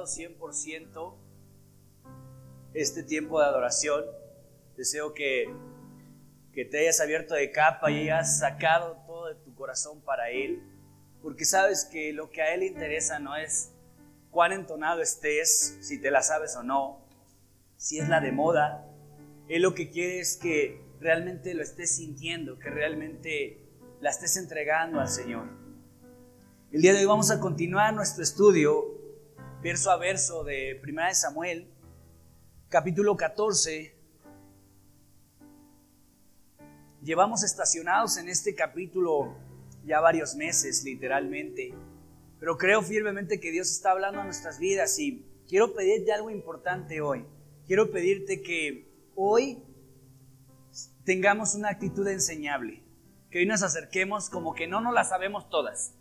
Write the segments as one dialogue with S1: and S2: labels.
S1: 100% este tiempo de adoración. Deseo que, que te hayas abierto de capa y hayas sacado todo de tu corazón para Él, porque sabes que lo que a Él interesa no es cuán entonado estés, si te la sabes o no, si es la de moda. Él lo que quiere es que realmente lo estés sintiendo, que realmente la estés entregando al Señor. El día de hoy vamos a continuar nuestro estudio verso a verso de 1 Samuel, capítulo 14. Llevamos estacionados en este capítulo ya varios meses, literalmente, pero creo firmemente que Dios está hablando a nuestras vidas y quiero pedirte algo importante hoy. Quiero pedirte que hoy tengamos una actitud enseñable, que hoy nos acerquemos como que no nos la sabemos todas,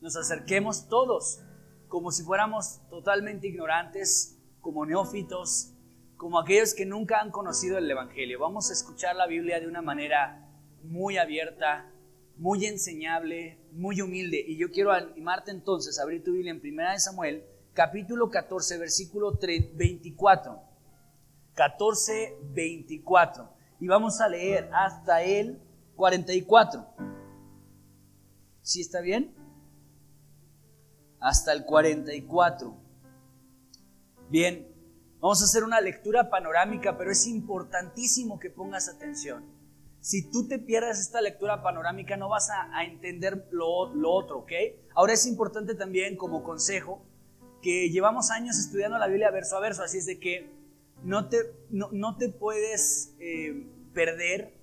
S1: nos acerquemos todos como si fuéramos totalmente ignorantes, como neófitos, como aquellos que nunca han conocido el Evangelio. Vamos a escuchar la Biblia de una manera muy abierta, muy enseñable, muy humilde. Y yo quiero animarte entonces a abrir tu Biblia en 1 Samuel, capítulo 14, versículo 24. 14, 24. Y vamos a leer hasta el 44. ¿Sí está bien? Hasta el 44. Bien, vamos a hacer una lectura panorámica, pero es importantísimo que pongas atención. Si tú te pierdes esta lectura panorámica, no vas a, entender lo, lo, otro, ¿ok? Ahora es importante también, como consejo, que llevamos años estudiando la Biblia verso a verso, así es de que no te, no, te puedes eh, perder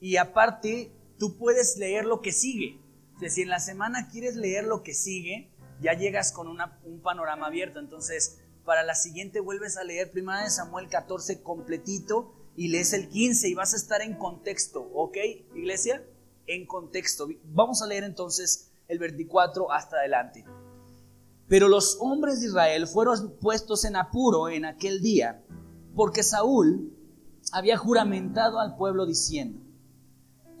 S1: y aparte tú puedes leer lo que sigue. O sea, si en la semana quieres leer lo que sigue, ya llegas con un panorama abierto. Entonces, para la siguiente vuelves a leer 1 Samuel 14 completito y lees el 15 y vas a estar en contexto, ¿ok, iglesia? En contexto. Vamos a leer entonces el 24 hasta adelante. Pero los hombres de Israel fueron puestos en apuro en aquel día, porque Saúl había juramentado al pueblo diciendo,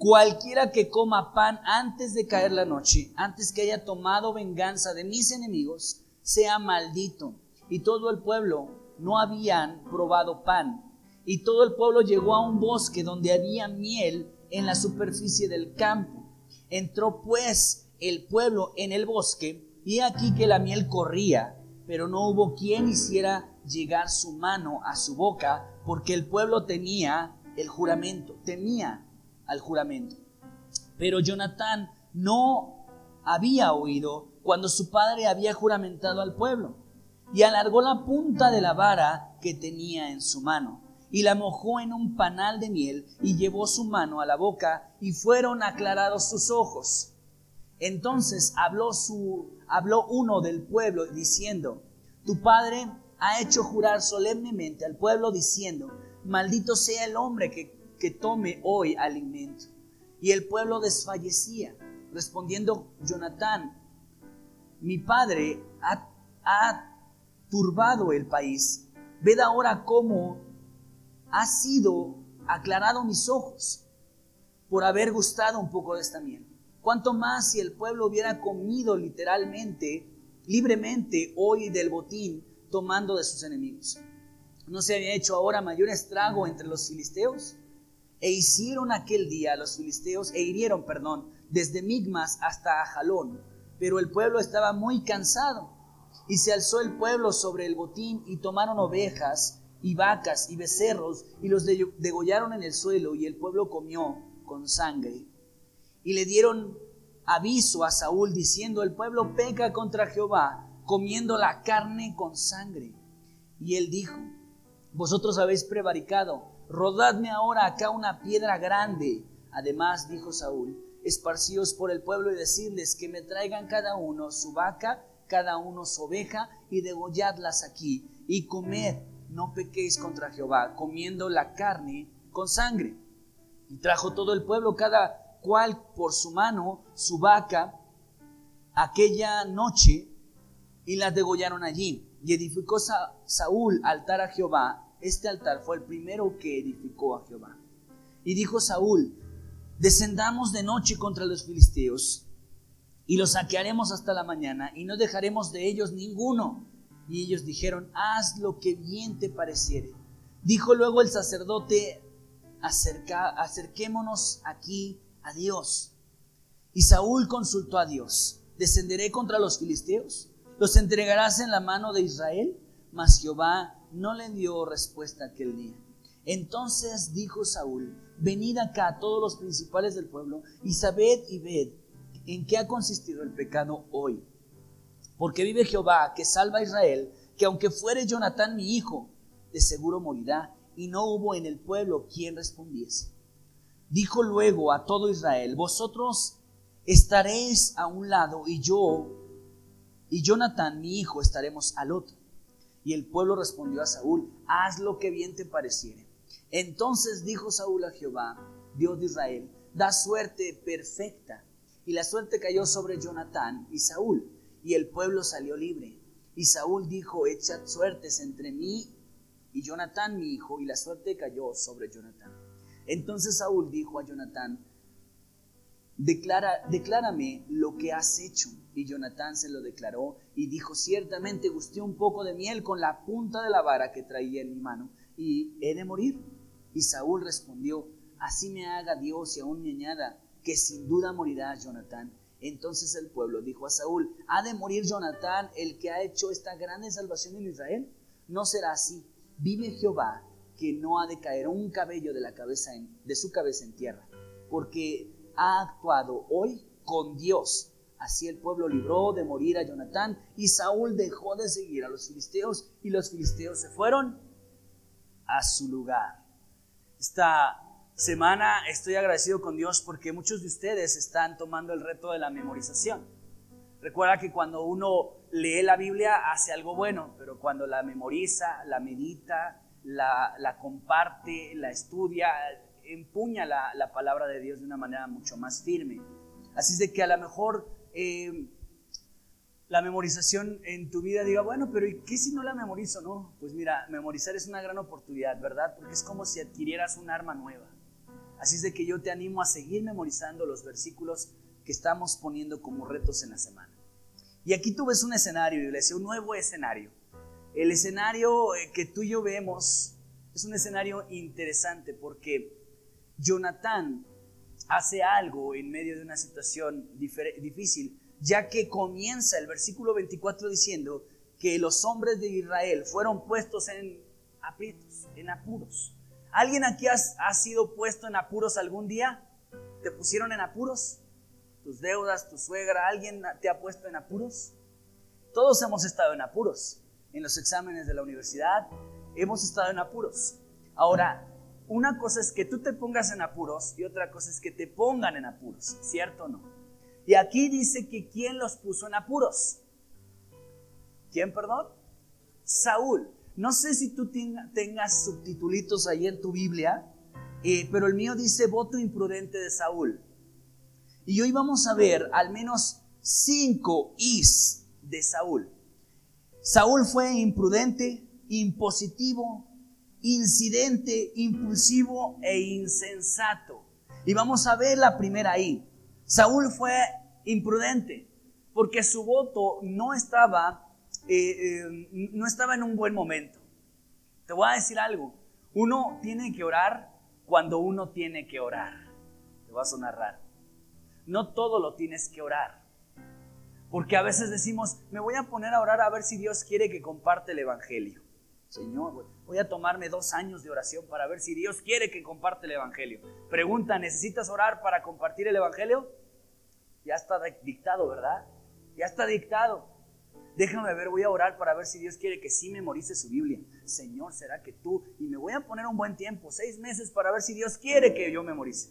S1: Cualquiera que coma pan antes de caer la noche, antes que haya tomado venganza de mis enemigos, sea maldito. Y todo el pueblo no habían probado pan. Y todo el pueblo llegó a un bosque donde había miel en la superficie del campo. Entró pues el pueblo en el bosque, y aquí que la miel corría, pero no hubo quien hiciera llegar su mano a su boca, porque el pueblo tenía el juramento, temía al juramento. Pero Jonatán no había oído cuando su padre había juramentado al pueblo y alargó la punta de la vara que tenía en su mano y la mojó en un panal de miel y llevó su mano a la boca y fueron aclarados sus ojos. Entonces habló, su, habló uno del pueblo diciendo, tu padre ha hecho jurar solemnemente al pueblo diciendo, maldito sea el hombre que que tome hoy alimento. Y el pueblo desfallecía. Respondiendo Jonatán, mi padre ha, ha turbado el país. Ved ahora cómo ha sido aclarado mis ojos por haber gustado un poco de esta miel. Cuanto más si el pueblo hubiera comido literalmente, libremente hoy del botín, tomando de sus enemigos. ¿No se había hecho ahora mayor estrago entre los filisteos? E hicieron aquel día los filisteos, e hirieron, perdón, desde Migmas hasta Ajalón. Pero el pueblo estaba muy cansado. Y se alzó el pueblo sobre el botín y tomaron ovejas y vacas y becerros y los degollaron en el suelo y el pueblo comió con sangre. Y le dieron aviso a Saúl diciendo, el pueblo peca contra Jehová comiendo la carne con sangre. Y él dijo, vosotros habéis prevaricado rodadme ahora acá una piedra grande. Además, dijo Saúl, esparcíos por el pueblo y decirles que me traigan cada uno su vaca, cada uno su oveja, y degolladlas aquí, y comed, no pequéis contra Jehová, comiendo la carne con sangre. Y trajo todo el pueblo, cada cual por su mano, su vaca, aquella noche, y las degollaron allí. Y edificó Saúl altar a Jehová este altar fue el primero que edificó a Jehová. Y dijo Saúl, descendamos de noche contra los filisteos y los saquearemos hasta la mañana y no dejaremos de ellos ninguno, Y ellos dijeron, haz lo que bien te pareciere. Dijo luego el sacerdote, acerquémonos aquí a Dios. Y Saúl consultó a Dios, ¿descenderé contra los filisteos? ¿Los entregarás en la mano de Israel? Mas Jehová no le dio respuesta aquel día. Entonces dijo Saúl, venid acá todos los principales del pueblo y sabed y ved en qué ha consistido el pecado hoy. Porque vive Jehová que salva a Israel, que aunque fuere Jonatán mi hijo, de seguro morirá. Y no hubo en el pueblo quien respondiese. Dijo luego a todo Israel, vosotros estaréis a un lado y yo y Jonatán mi hijo estaremos al otro. Y el pueblo respondió a Saúl, haz lo que bien te pareciere. Entonces dijo Saúl a Jehová, Dios de Israel, da suerte perfecta. Y la suerte cayó sobre Jonatán y Saúl, y el pueblo salió libre. Y Saúl dijo, echad suertes entre mí y Jonatán mi hijo, y la suerte cayó sobre Jonatán. Entonces Saúl dijo a Jonatán, Declara, declárame lo que has hecho. Y Jonatán se lo declaró y dijo, ciertamente gusté un poco de miel con la punta de la vara que traía en mi mano y he de morir. Y Saúl respondió, así me haga Dios y aún me añada, que sin duda morirá Jonatán. Entonces el pueblo dijo a Saúl, ¿ha de morir Jonatán, el que ha hecho esta grande salvación en Israel? No será así. Vive Jehová, que no ha de caer un cabello de, la cabeza de su cabeza en tierra, porque ha actuado hoy con Dios. Así el pueblo libró de morir a Jonatán y Saúl dejó de seguir a los filisteos y los filisteos se fueron a su lugar. Esta semana estoy agradecido con Dios porque muchos de ustedes están tomando el reto de la memorización. Recuerda que cuando uno lee la Biblia hace algo bueno, pero cuando la memoriza, la medita, la, comparte, la estudia, empuña la, palabra de Dios de una manera mucho más firme. Así es de que a lo mejor eh, la memorización en tu vida diga, bueno, pero ¿y qué si no la memorizo? No, pues mira, memorizar es una gran oportunidad, ¿verdad? Porque es como si adquirieras un arma nueva. Así es de que yo te animo a seguir memorizando los versículos que estamos poniendo como retos en la semana. Y aquí tú ves un escenario, iglesia, un nuevo escenario. El escenario eh, que tú y yo vemos es un escenario interesante porque Jonatán hace algo en medio de una situación difícil, ya que comienza el versículo 24 diciendo que los hombres de Israel fueron puestos en aprietos, en apuros. ¿Alguien aquí ha sido puesto en apuros algún día? ¿Te pusieron en apuros? ¿Tus deudas, tu suegra, alguien te ha puesto en apuros? Todos hemos estado en apuros. En los exámenes de la universidad hemos estado en apuros. Ahora, una cosa es que tú te pongas en apuros y otra cosa es que te pongan en apuros, ¿cierto o no? Y aquí dice que ¿quién los puso en apuros? ¿Quién, perdón? Saúl. No sé si tú tengas subtitulitos ahí en tu Biblia, eh, pero el mío dice voto imprudente de Saúl. Y hoy vamos a ver al menos cinco is de Saúl. Saúl fue imprudente, impositivo, incidente, impulsivo e insensato. Y vamos a ver la primera ahí. Saúl fue imprudente porque su voto no estaba, eh, eh, no estaba en un buen momento. Te voy a decir algo. Uno tiene que orar cuando uno tiene que orar. Te va a sonar raro. No todo lo tienes que orar. Porque a veces decimos, me voy a poner a orar a ver si Dios quiere que comparte el Evangelio. Señor, voy a tomarme dos años de oración para ver si Dios quiere que comparte el Evangelio. Pregunta, ¿necesitas orar para compartir el Evangelio? Ya está dictado, ¿verdad? Ya está dictado. Déjame ver, voy a orar para ver si Dios quiere que sí memorice su Biblia. Señor, ¿será que tú? Y me voy a poner un buen tiempo, seis meses, para ver si Dios quiere que yo memorice.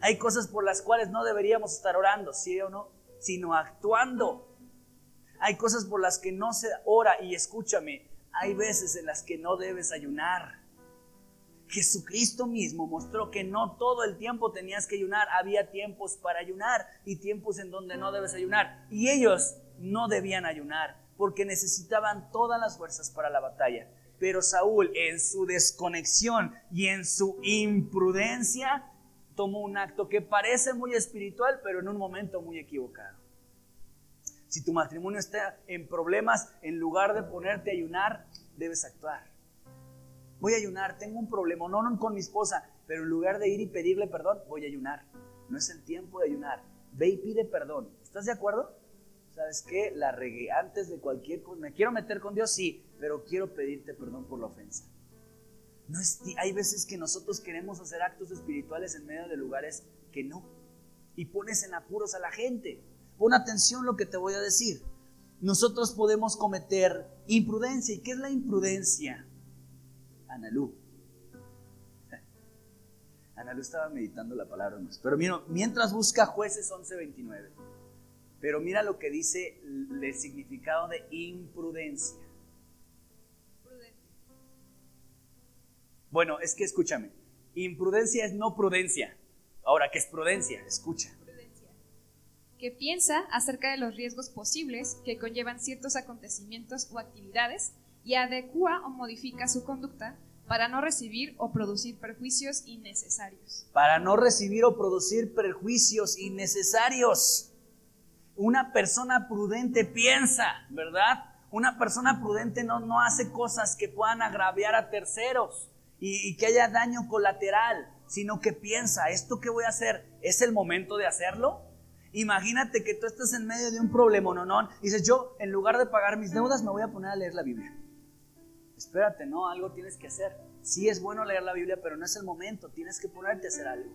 S1: Hay cosas por las cuales no deberíamos estar orando, ¿sí o no? Sino actuando. Hay cosas por las que no se ora y escúchame, hay veces en las que no debes ayunar. Jesucristo mismo mostró que no todo el tiempo tenías que ayunar, había tiempos para ayunar y tiempos en donde no debes ayunar. Y ellos no debían ayunar porque necesitaban todas las fuerzas para la batalla. Pero Saúl en su desconexión y en su imprudencia tomó un acto que parece muy espiritual, pero en un momento muy equivocado. Si tu matrimonio está en problemas, en lugar de ponerte a ayunar, debes actuar. Voy a ayunar, tengo un problema, no, no con mi esposa, pero en lugar de ir y pedirle perdón, voy a ayunar. No es el tiempo de ayunar. Ve y pide perdón. ¿Estás de acuerdo? ¿Sabes qué? La regué antes de cualquier cosa. ¿Me quiero meter con Dios? Sí, pero quiero pedirte perdón por la ofensa. No es, hay veces que nosotros queremos hacer actos espirituales en medio de lugares que no. Y pones en apuros a la gente. Pon atención lo que te voy a decir. Nosotros podemos cometer imprudencia. ¿Y qué es la imprudencia? Analú. Analú estaba meditando la palabra Pero mira, mientras busca jueces 11.29. Pero mira lo que dice el significado de imprudencia. Bueno, es que escúchame. Imprudencia es no prudencia. Ahora, ¿qué es prudencia? Escucha.
S2: Que piensa acerca de los riesgos posibles que conllevan ciertos acontecimientos o actividades y adecua o modifica su conducta para no recibir o producir perjuicios innecesarios.
S1: Para no recibir o producir perjuicios innecesarios. Una persona prudente piensa, ¿verdad? Una persona prudente no, no hace cosas que puedan agraviar a terceros y, que haya daño colateral, sino que piensa, ¿esto que voy a hacer es el momento de hacerlo? Imagínate que tú estás en medio de un problema, no, no, dices, yo en lugar de pagar mis deudas me voy a poner a leer la Biblia. Espérate, no, algo tienes que hacer. Sí es bueno leer la Biblia, pero no es el momento, tienes que ponerte a hacer algo.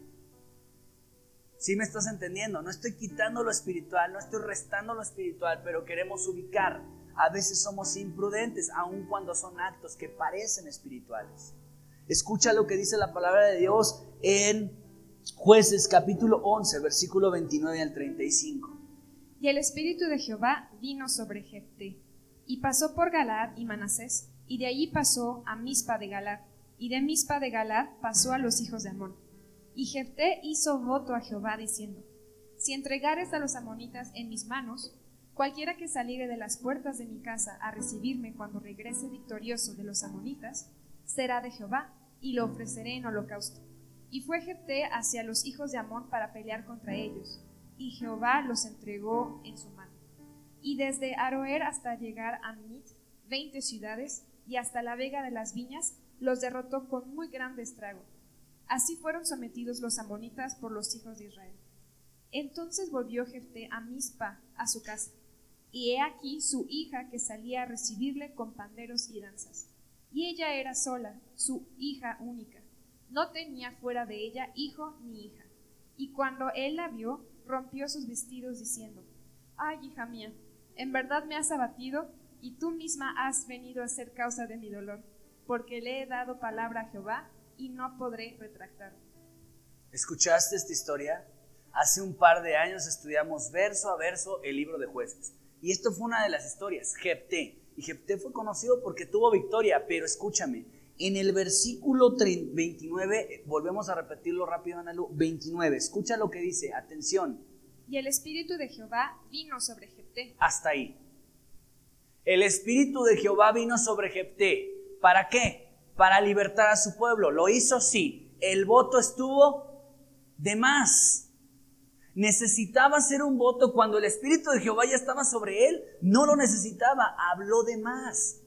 S1: Sí me estás entendiendo, no estoy quitando lo espiritual, no estoy restando lo espiritual, pero queremos ubicar. A veces somos imprudentes, aun cuando son actos que parecen espirituales. Escucha lo que dice la palabra de Dios en Jueces capítulo 11, versículo 29 al 35.
S2: Y el espíritu de Jehová vino sobre Jefté, y pasó por Galad y Manasés, y de allí pasó a Mispa de Galad, y de Mispa de Galad pasó a los hijos de Amón. Y Jefté hizo voto a Jehová diciendo, Si entregares a los amonitas en mis manos, cualquiera que saliere de las puertas de mi casa a recibirme cuando regrese victorioso de los amonitas, será de Jehová, y lo ofreceré en holocausto. Y fue Jefté hacia los hijos de Amón para pelear contra ellos, y Jehová los entregó en su mano. Y desde Aroer hasta llegar a Mit, veinte ciudades, y hasta la vega de las viñas, los derrotó con muy grande estrago. Así fueron sometidos los amonitas por los hijos de Israel. Entonces volvió Jefté a Mizpa, a su casa, y he aquí su hija que salía a recibirle con panderos y danzas y ella era sola, su hija única. No tenía fuera de ella hijo ni hija. Y cuando él la vio, rompió sus vestidos diciendo, Ay, hija mía, en verdad me has abatido y tú misma has venido a ser causa de mi dolor, porque le he dado palabra a Jehová y no podré retractarme.
S1: ¿Escuchaste esta historia? Hace un par de años estudiamos verso a verso el libro de jueces. Y esto fue una de las historias, Jepté. Y Jefté fue conocido porque tuvo victoria, pero escúchame, en el versículo 29, volvemos a repetirlo rápido, Analu, 29, escucha lo que dice, atención.
S2: Y el Espíritu de Jehová vino sobre Jefté.
S1: Hasta ahí. El Espíritu de Jehová vino sobre Jefté. ¿Para qué? Para libertar a su pueblo. Lo hizo, sí. El voto estuvo de más. Necesitaba hacer un voto cuando el Espíritu de Jehová ya estaba sobre él. No lo necesitaba, habló de más.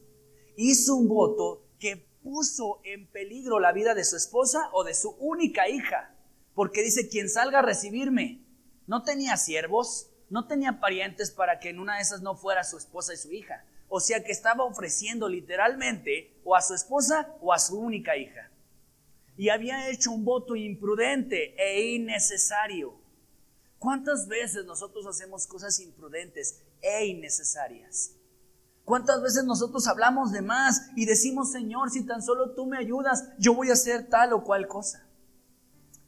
S1: Hizo un voto que puso en peligro la vida de su esposa o de su única hija. Porque dice, quien salga a recibirme, no tenía siervos, no tenía parientes para que en una de esas no fuera su esposa y su hija. O sea que estaba ofreciendo literalmente o a su esposa o a su única hija. Y había hecho un voto imprudente e innecesario. ¿Cuántas veces nosotros hacemos cosas imprudentes e innecesarias? ¿Cuántas veces nosotros hablamos de más y decimos, Señor, si tan solo tú me ayudas, yo voy a hacer tal o cual cosa?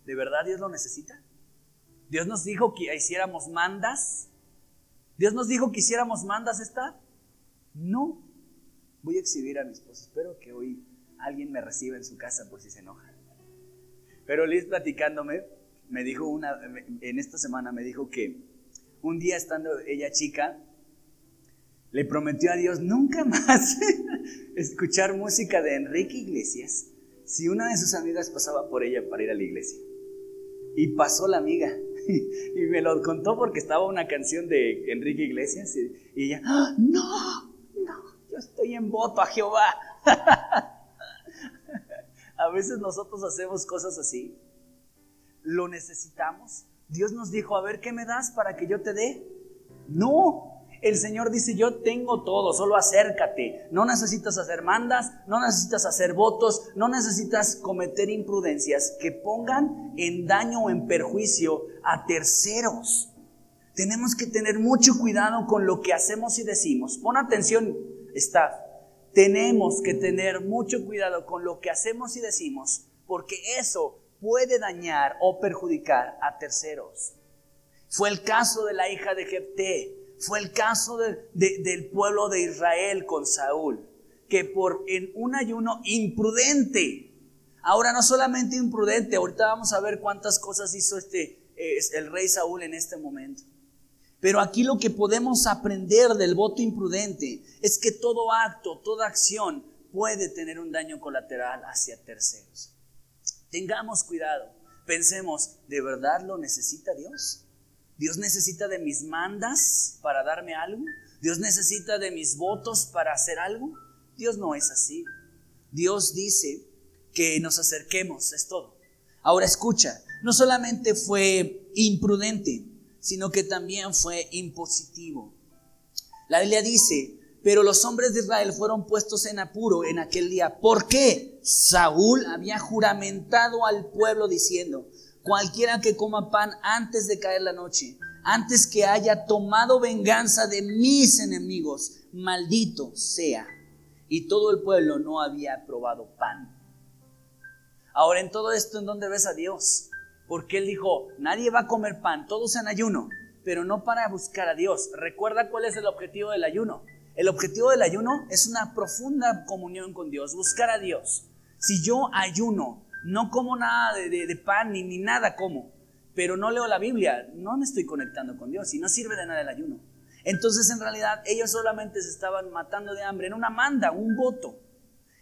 S1: ¿De verdad Dios lo necesita? ¿Dios nos dijo que hiciéramos mandas? ¿Dios nos dijo que hiciéramos mandas estar? No. Voy a exhibir a mi esposa. Espero que hoy alguien me reciba en su casa por si se enoja. Pero Liz platicándome, me dijo una, en esta semana me dijo que un día estando ella chica, le prometió a Dios nunca más escuchar música de Enrique Iglesias si una de sus amigas pasaba por ella para ir a la iglesia. Y pasó la amiga y me lo contó porque estaba una canción de Enrique Iglesias y, ella, ¡Ah, no, no, yo estoy en voto a Jehová. a veces nosotros hacemos cosas así. ¿Lo necesitamos? Dios nos dijo, a ver, ¿qué me das para que yo te dé? No, el Señor dice, yo tengo todo, solo acércate. No necesitas hacer mandas, no necesitas hacer votos, no necesitas cometer imprudencias que pongan en daño o en perjuicio a terceros. Tenemos que tener mucho cuidado con lo que hacemos y decimos. Pon atención, staff. Tenemos que tener mucho cuidado con lo que hacemos y decimos, porque eso puede dañar o perjudicar a terceros. Fue el caso de la hija de Jepté fue el caso del pueblo de Israel con Saúl, que por un ayuno imprudente, ahora no solamente imprudente, ahorita vamos a ver cuántas cosas hizo este, el rey Saúl en este momento. Pero aquí lo que podemos aprender del voto imprudente es que todo acto, toda acción puede tener un daño colateral hacia terceros. Tengamos cuidado, pensemos, ¿de verdad lo necesita Dios? Dios necesita de mis mandas para darme algo. Dios necesita de mis votos para hacer algo. Dios no es así. Dios dice que nos acerquemos, es todo. Ahora escucha, no solamente fue imprudente, sino que también fue impositivo. La Biblia dice, pero los hombres de Israel fueron puestos en apuro en aquel día. ¿Por qué? Saúl había juramentado al pueblo diciendo, cualquiera que coma pan antes de caer la noche, antes que haya tomado venganza de mis enemigos, maldito sea. Y todo el pueblo no había probado pan. Ahora en todo esto, ¿en dónde ves a Dios? Porque Él dijo, nadie va a comer pan, todos en ayuno, pero no para buscar a Dios. Recuerda cuál es el objetivo del ayuno. El objetivo del ayuno es una profunda comunión con Dios, buscar a Dios. Si yo ayuno no como nada de, pan ni, ni nada como, pero no leo la Biblia, no me estoy conectando con Dios y no sirve de nada el ayuno. Entonces en realidad ellos solamente se estaban matando de hambre en una manda, un voto.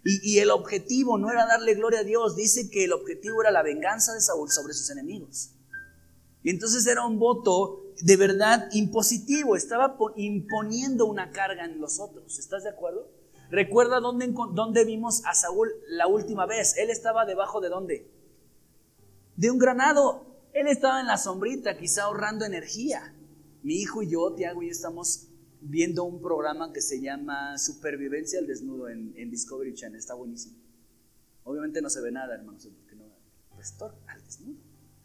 S1: Y, y, el objetivo no era darle gloria a Dios, dice que el objetivo era la venganza de Saúl sobre sus enemigos. Y entonces era un voto de verdad impositivo, estaba imponiendo una carga en los otros. ¿Estás de acuerdo? Recuerda dónde, vimos a Saúl la última vez. Él estaba debajo de dónde? De un granado. Él estaba en la sombrita, quizá ahorrando energía. Mi hijo y yo, Tiago y yo, estamos viendo un programa que se llama Supervivencia al Desnudo en, Discovery Channel. Está buenísimo. Obviamente no se ve nada, hermanos, porque no. Pastor, al desnudo.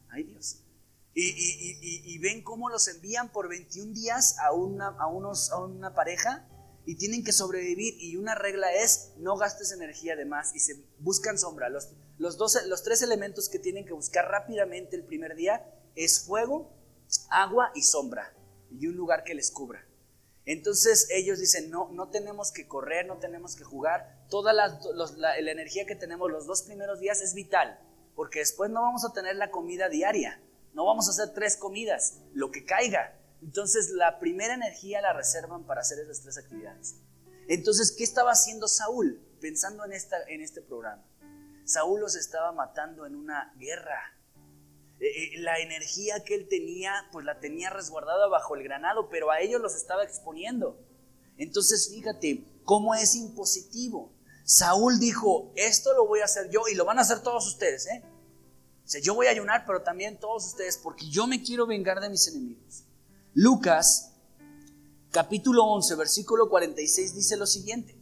S1: Ay Dios. Y, ven cómo los envían por 21 días a una, a unos, a una pareja y tienen que sobrevivir y una regla es no gastes energía de más y se buscan sombra. Los, los, los tres elementos que tienen que buscar rápidamente el primer día es fuego, agua y sombra y un lugar que les cubra. Entonces ellos dicen, no, no tenemos que correr, no tenemos que jugar. Toda la, la energía que tenemos los dos primeros días es vital, porque después no vamos a tener la comida diaria, no vamos a hacer tres comidas, lo que caiga. Entonces la primera energía la reservan para hacer esas tres actividades. Entonces, ¿qué estaba haciendo Saúl pensando en, esta, en este programa? Saúl los estaba matando en una guerra. Eh, eh, la energía que él tenía, pues la tenía resguardada bajo el granado, pero a ellos los estaba exponiendo. Entonces, fíjate cómo es impositivo. Saúl dijo, esto lo voy a hacer yo y lo van a hacer todos ustedes, ¿eh? O yo voy a ayunar, pero también todos ustedes, porque yo me quiero vengar de mis enemigos. Lucas capítulo 11, versículo 46 dice lo siguiente.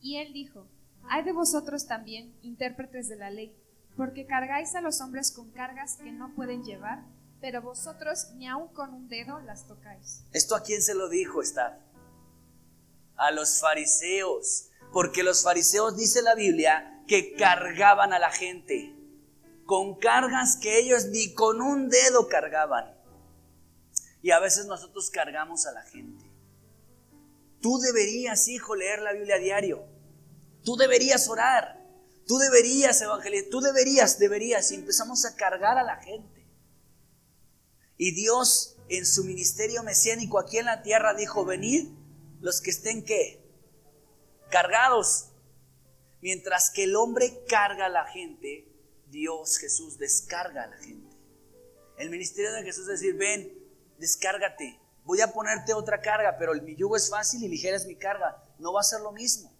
S2: Y él dijo, hay de vosotros también, intérpretes de la ley, porque cargáis a los hombres con cargas que no pueden llevar, pero vosotros ni aun con un dedo las tocáis.
S1: ¿Esto a quién se lo dijo, está? A los fariseos, porque los fariseos, dice la Biblia, que cargaban a la gente con cargas que ellos ni con un dedo cargaban. Y a veces nosotros cargamos a la gente. Tú deberías, hijo, leer la Biblia a diario. Tú deberías orar. Tú deberías evangelizar. Tú deberías, deberías. Y empezamos a cargar a la gente. Y Dios en su ministerio mesiánico aquí en la tierra dijo, venid los que estén qué? Cargados. Mientras que el hombre carga a la gente, Dios Jesús descarga a la gente. El ministerio de Jesús es decir, ven, descárgate, voy a ponerte otra carga, pero mi yugo es fácil y ligera es mi carga. No va a ser lo mismo.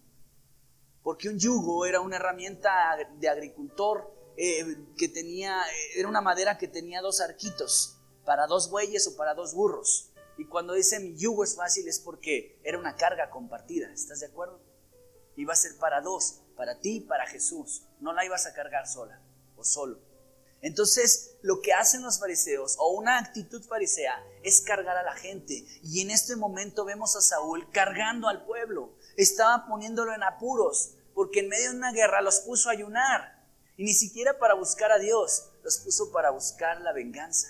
S1: Porque un yugo era una herramienta de agricultor eh, que tenía, era una madera que tenía dos arquitos, para dos bueyes o para dos burros. Y cuando dice mi yugo es fácil es porque era una carga compartida, ¿estás de acuerdo? Iba a ser para dos, para ti y para Jesús. No la ibas a cargar sola o solo. Entonces, lo que hacen los fariseos o una actitud farisea es cargar a la gente. Y en este momento vemos a Saúl cargando al pueblo. Estaba poniéndolo en apuros, porque en medio de una guerra los puso a ayunar. Y ni siquiera para buscar a Dios, los puso para buscar la venganza.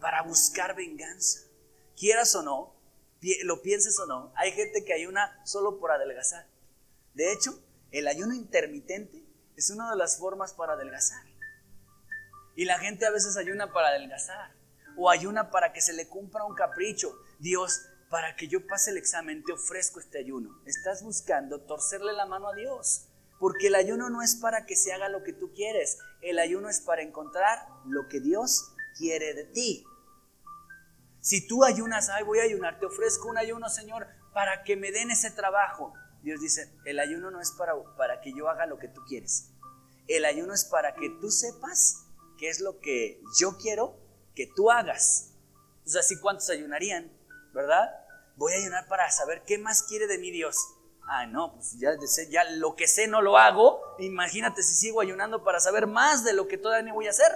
S1: Para buscar venganza. Quieras o no, lo pienses o no, hay gente que ayuna solo por adelgazar. De hecho, el ayuno intermitente es una de las formas para adelgazar. Y la gente a veces ayuna para adelgazar o ayuna para que se le cumpla un capricho. Dios, para que yo pase el examen, te ofrezco este ayuno. Estás buscando torcerle la mano a Dios. Porque el ayuno no es para que se haga lo que tú quieres. El ayuno es para encontrar lo que Dios quiere de ti. Si tú ayunas, ay, voy a ayunar, te ofrezco un ayuno, Señor, para que me den ese trabajo. Dios dice, el ayuno no es para, para que yo haga lo que tú quieres. El ayuno es para que tú sepas qué es lo que yo quiero que tú hagas. Sea, así cuántos ayunarían, ¿verdad? Voy a ayunar para saber qué más quiere de mí Dios. Ah, no, pues ya, ya lo que sé no lo hago. Imagínate si sigo ayunando para saber más de lo que todavía voy a hacer.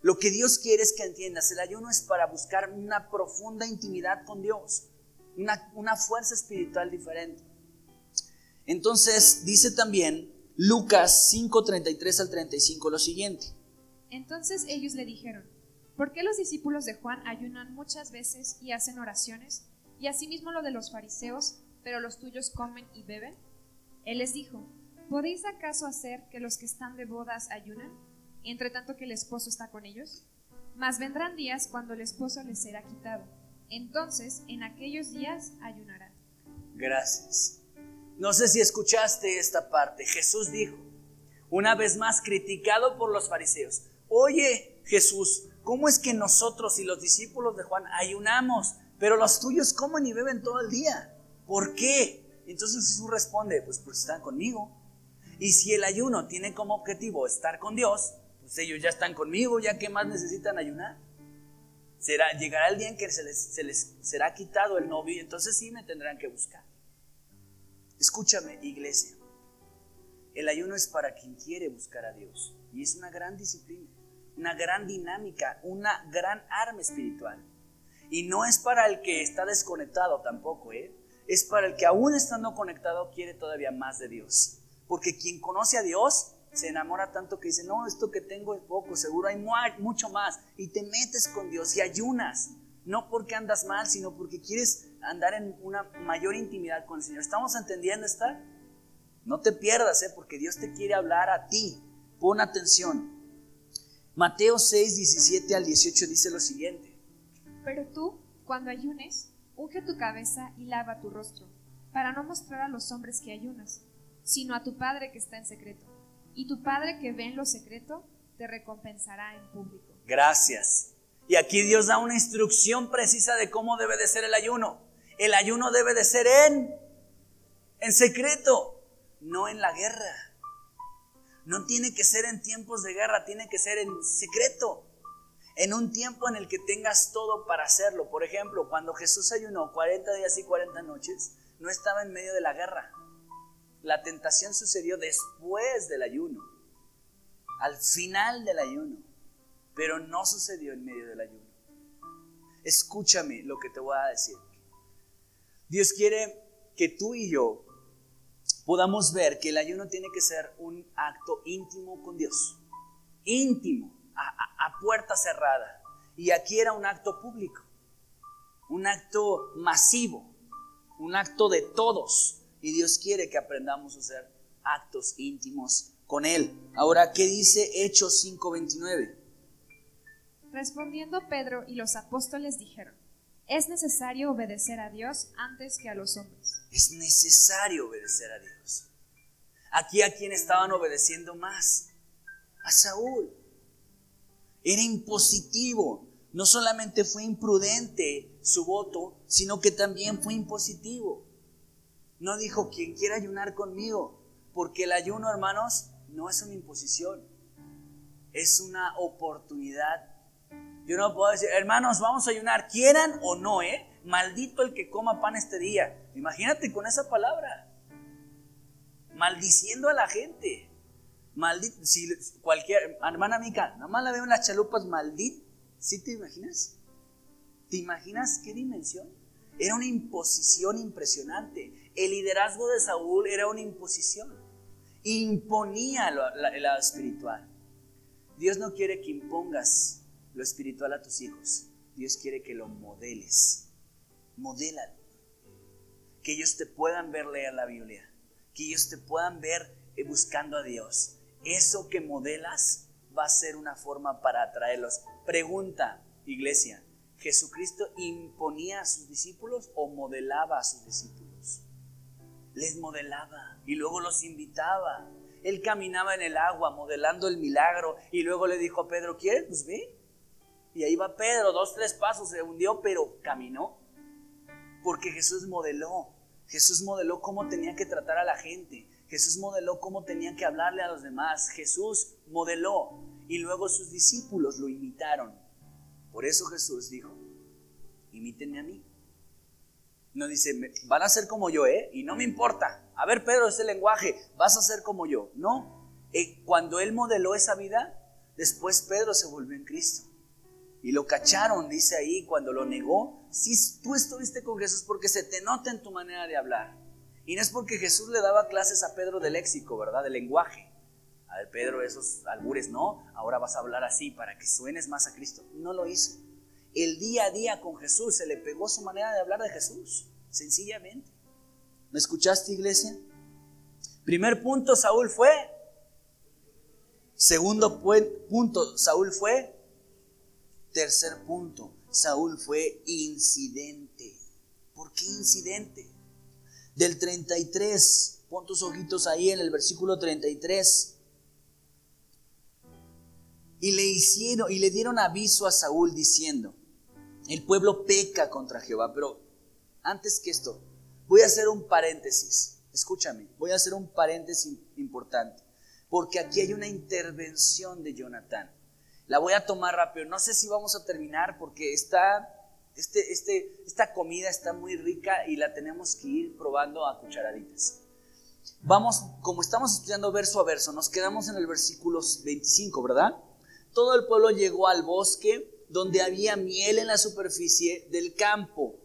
S1: Lo que Dios quiere es que entiendas, el ayuno es para buscar una profunda intimidad con Dios, una, una fuerza espiritual diferente. Entonces dice también Lucas 5:33 al 35 lo siguiente.
S2: Entonces ellos le dijeron, ¿por qué los discípulos de Juan ayunan muchas veces y hacen oraciones? Y asimismo lo de los fariseos, pero los tuyos comen y beben. Él les dijo, ¿podéis acaso hacer que los que están de bodas ayunan? entre tanto que el esposo está con ellos? Mas vendrán días cuando el esposo les será quitado. Entonces, en aquellos días ayunarán.
S1: Gracias. No sé si escuchaste esta parte. Jesús dijo, una vez más criticado por los fariseos, oye Jesús, ¿cómo es que nosotros y los discípulos de Juan ayunamos, pero los tuyos comen y beben todo el día? ¿Por qué? Entonces Jesús responde, pues pues están conmigo. Y si el ayuno tiene como objetivo estar con Dios, pues ellos ya están conmigo, ya que más necesitan ayunar. Será, llegará el día en que se les, será quitado el novio y entonces sí me tendrán que buscar. Escúchame, iglesia. El ayuno es para quien quiere buscar a Dios y es una gran disciplina, una gran dinámica, una gran arma espiritual. Y no es para el que está desconectado tampoco, ¿eh? Es para el que aún estando conectado quiere todavía más de Dios. Porque quien conoce a Dios se enamora tanto que dice, no, esto que tengo es poco, seguro hay mucho más. Y te metes con Dios y ayunas. No porque andas mal, sino porque quieres andar en una mayor intimidad con el Señor. ¿Estamos entendiendo esta? No te pierdas, ¿eh? porque Dios te quiere hablar a ti. Pon atención. Mateo 6, 17 al 18 dice lo siguiente.
S2: Pero tú, cuando ayunes, unge tu cabeza y lava tu rostro, para no mostrar a los hombres que ayunas, sino a tu Padre que está en secreto y tu Padre que ve en lo secreto te recompensará en público.
S1: Gracias. Y aquí Dios da una instrucción precisa de cómo debe de ser el ayuno. El ayuno debe de ser en, en secreto, no en la guerra. No tiene que ser en tiempos de guerra, tiene que ser en secreto. En un tiempo en el que tengas todo para hacerlo. Por ejemplo, cuando Jesús ayunó 40 días y 40 noches, no estaba en medio de la guerra. La tentación sucedió después del ayuno, al final del ayuno, pero no sucedió en medio del ayuno. Escúchame lo que te voy a decir. Dios quiere que tú y yo podamos ver que el ayuno tiene que ser un acto íntimo con Dios. Íntimo, a, puerta cerrada. Y aquí era un acto público, un acto masivo, un acto de todos. Y Dios quiere que aprendamos a hacer actos íntimos con Él. Ahora, ¿qué dice Hechos 5:29?
S2: Respondiendo Pedro y los apóstoles dijeron, es necesario obedecer a Dios antes que a los hombres.
S1: Es necesario obedecer a Dios. Aquí a quien estaban obedeciendo más, a Saúl. Era impositivo. No solamente fue imprudente su voto, sino que también fue impositivo. No dijo, quien quiera ayunar conmigo, porque el ayuno, hermanos, no es una imposición, es una oportunidad. Yo no puedo decir, hermanos, vamos a ayunar, quieran o no, ¿eh? Maldito el que coma pan este día. Imagínate con esa palabra, maldiciendo a la gente. Maldito, si cualquier, hermana Mica, nada más la veo en las chalupas, maldito. ¿Sí te imaginas? ¿Te imaginas qué dimensión? Era una imposición impresionante. El liderazgo de Saúl era una imposición. Imponía lo, lado espiritual. Dios no quiere que impongas lo espiritual a tus hijos. Dios quiere que lo modeles. Modélalo. Que ellos te puedan ver leer la Biblia. Que ellos te puedan ver eh, buscando a Dios. Eso que modelas va a ser una forma para atraerlos. Pregunta, iglesia, ¿Jesucristo imponía a sus discípulos o modelaba a sus discípulos? Les modelaba y luego los invitaba. Él caminaba en el agua modelando el milagro y luego le dijo a Pedro, ¿quieres? Pues ve. Y ahí va Pedro, dos, tres pasos, se hundió, pero caminó. Porque Jesús modeló. Jesús modeló cómo tenía que tratar a la gente. Jesús modeló cómo tenía que hablarle a los demás. Jesús modeló y luego sus discípulos lo imitaron. Por eso Jesús dijo, imítenme a mí. No dice, van a ser como yo, ¿eh? Y no me importa. A ver, Pedro, ese lenguaje, vas a ser como yo. No. Eh, cuando él modeló esa vida, después Pedro se volvió en Cristo. Y lo cacharon, dice ahí, cuando lo negó. Si tú estuviste con Jesús porque se te nota en tu manera de hablar. Y no es porque Jesús le daba clases a Pedro de léxico, ¿verdad? De lenguaje. A Pedro, esos albures no, ahora vas a hablar así para que suenes más a Cristo. No lo hizo. El día a día con Jesús se le pegó su manera de hablar de Jesús, sencillamente. ¿Me escuchaste, iglesia? Primer punto, Saúl fue. Segundo punto, Saúl fue. Tercer punto, Saúl fue incidente. ¿Por qué incidente? Del 33, pon tus ojitos ahí en el versículo 33. Y le hicieron y le dieron aviso a Saúl diciendo, el pueblo peca contra Jehová, pero antes que esto, voy a hacer un paréntesis. Escúchame, voy a hacer un paréntesis importante, porque aquí hay una intervención de Jonatán. La voy a tomar rápido. No sé si vamos a terminar porque este, este, esta comida está muy rica y la tenemos que ir probando a cucharaditas. Vamos, como estamos estudiando verso a verso, nos quedamos en el versículo 25, ¿verdad? todo el pueblo llegó al bosque donde había miel en la superficie del campo.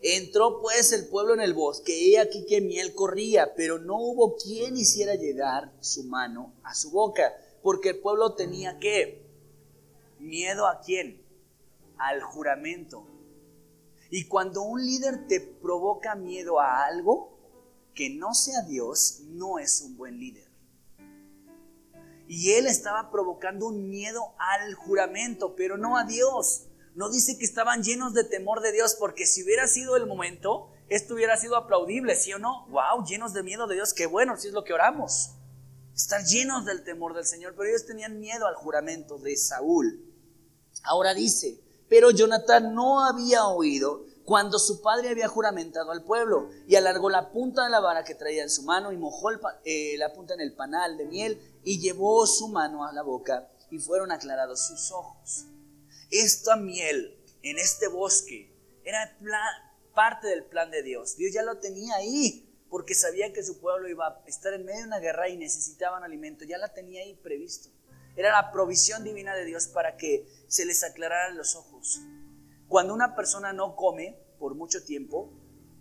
S1: Entró pues el pueblo en el bosque, y aquí que miel corría, pero no hubo quien hiciera llegar su mano a su boca, porque el pueblo tenía que miedo a quién? Al juramento. Y cuando un líder te provoca miedo a algo que no sea Dios, no es un buen líder. Y él estaba provocando un miedo al juramento, pero no a Dios. No dice que estaban llenos de temor de Dios, porque si hubiera sido el momento, esto hubiera sido aplaudible, ¿sí o no? ¡Wow! Llenos de miedo de Dios, qué bueno, si es lo que oramos. Estar llenos del temor del Señor, pero ellos tenían miedo al juramento de Saúl. Ahora dice, pero Jonatán no había oído cuando su padre había juramentado al pueblo y alargó la punta de la vara que traía en su mano y mojó eh, la punta en el panal de miel y llevó su mano a la boca y fueron aclarados sus ojos. Esta miel en este bosque era parte del plan de Dios. Dios ya lo tenía ahí porque sabía que su pueblo iba a estar en medio de una guerra y necesitaban alimento. Ya la tenía ahí previsto. Era la provisión divina de Dios para que se les aclararan los ojos. Cuando una persona no come por mucho tiempo,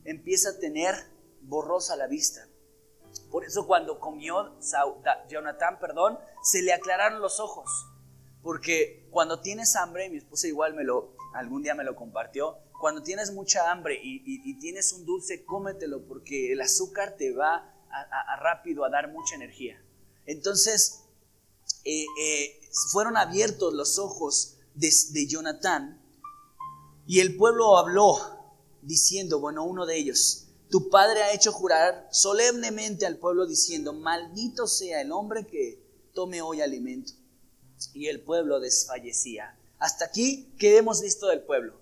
S1: empieza a tener borrosa la vista. Por eso cuando comió Jonathan, perdón, se le aclararon los ojos. Porque cuando tienes hambre, mi esposa igual me lo, algún día me lo compartió, cuando tienes mucha hambre y, tienes un dulce, cómetelo porque el azúcar te va a, rápido a dar mucha energía. Entonces, eh, eh, fueron abiertos los ojos de, de Jonathan y el pueblo habló diciendo, bueno, uno de ellos, tu padre ha hecho jurar solemnemente al pueblo diciendo, maldito sea el hombre que tome hoy alimento. y el pueblo desfallecía. Hasta aquí, ¿qué hemos visto del pueblo?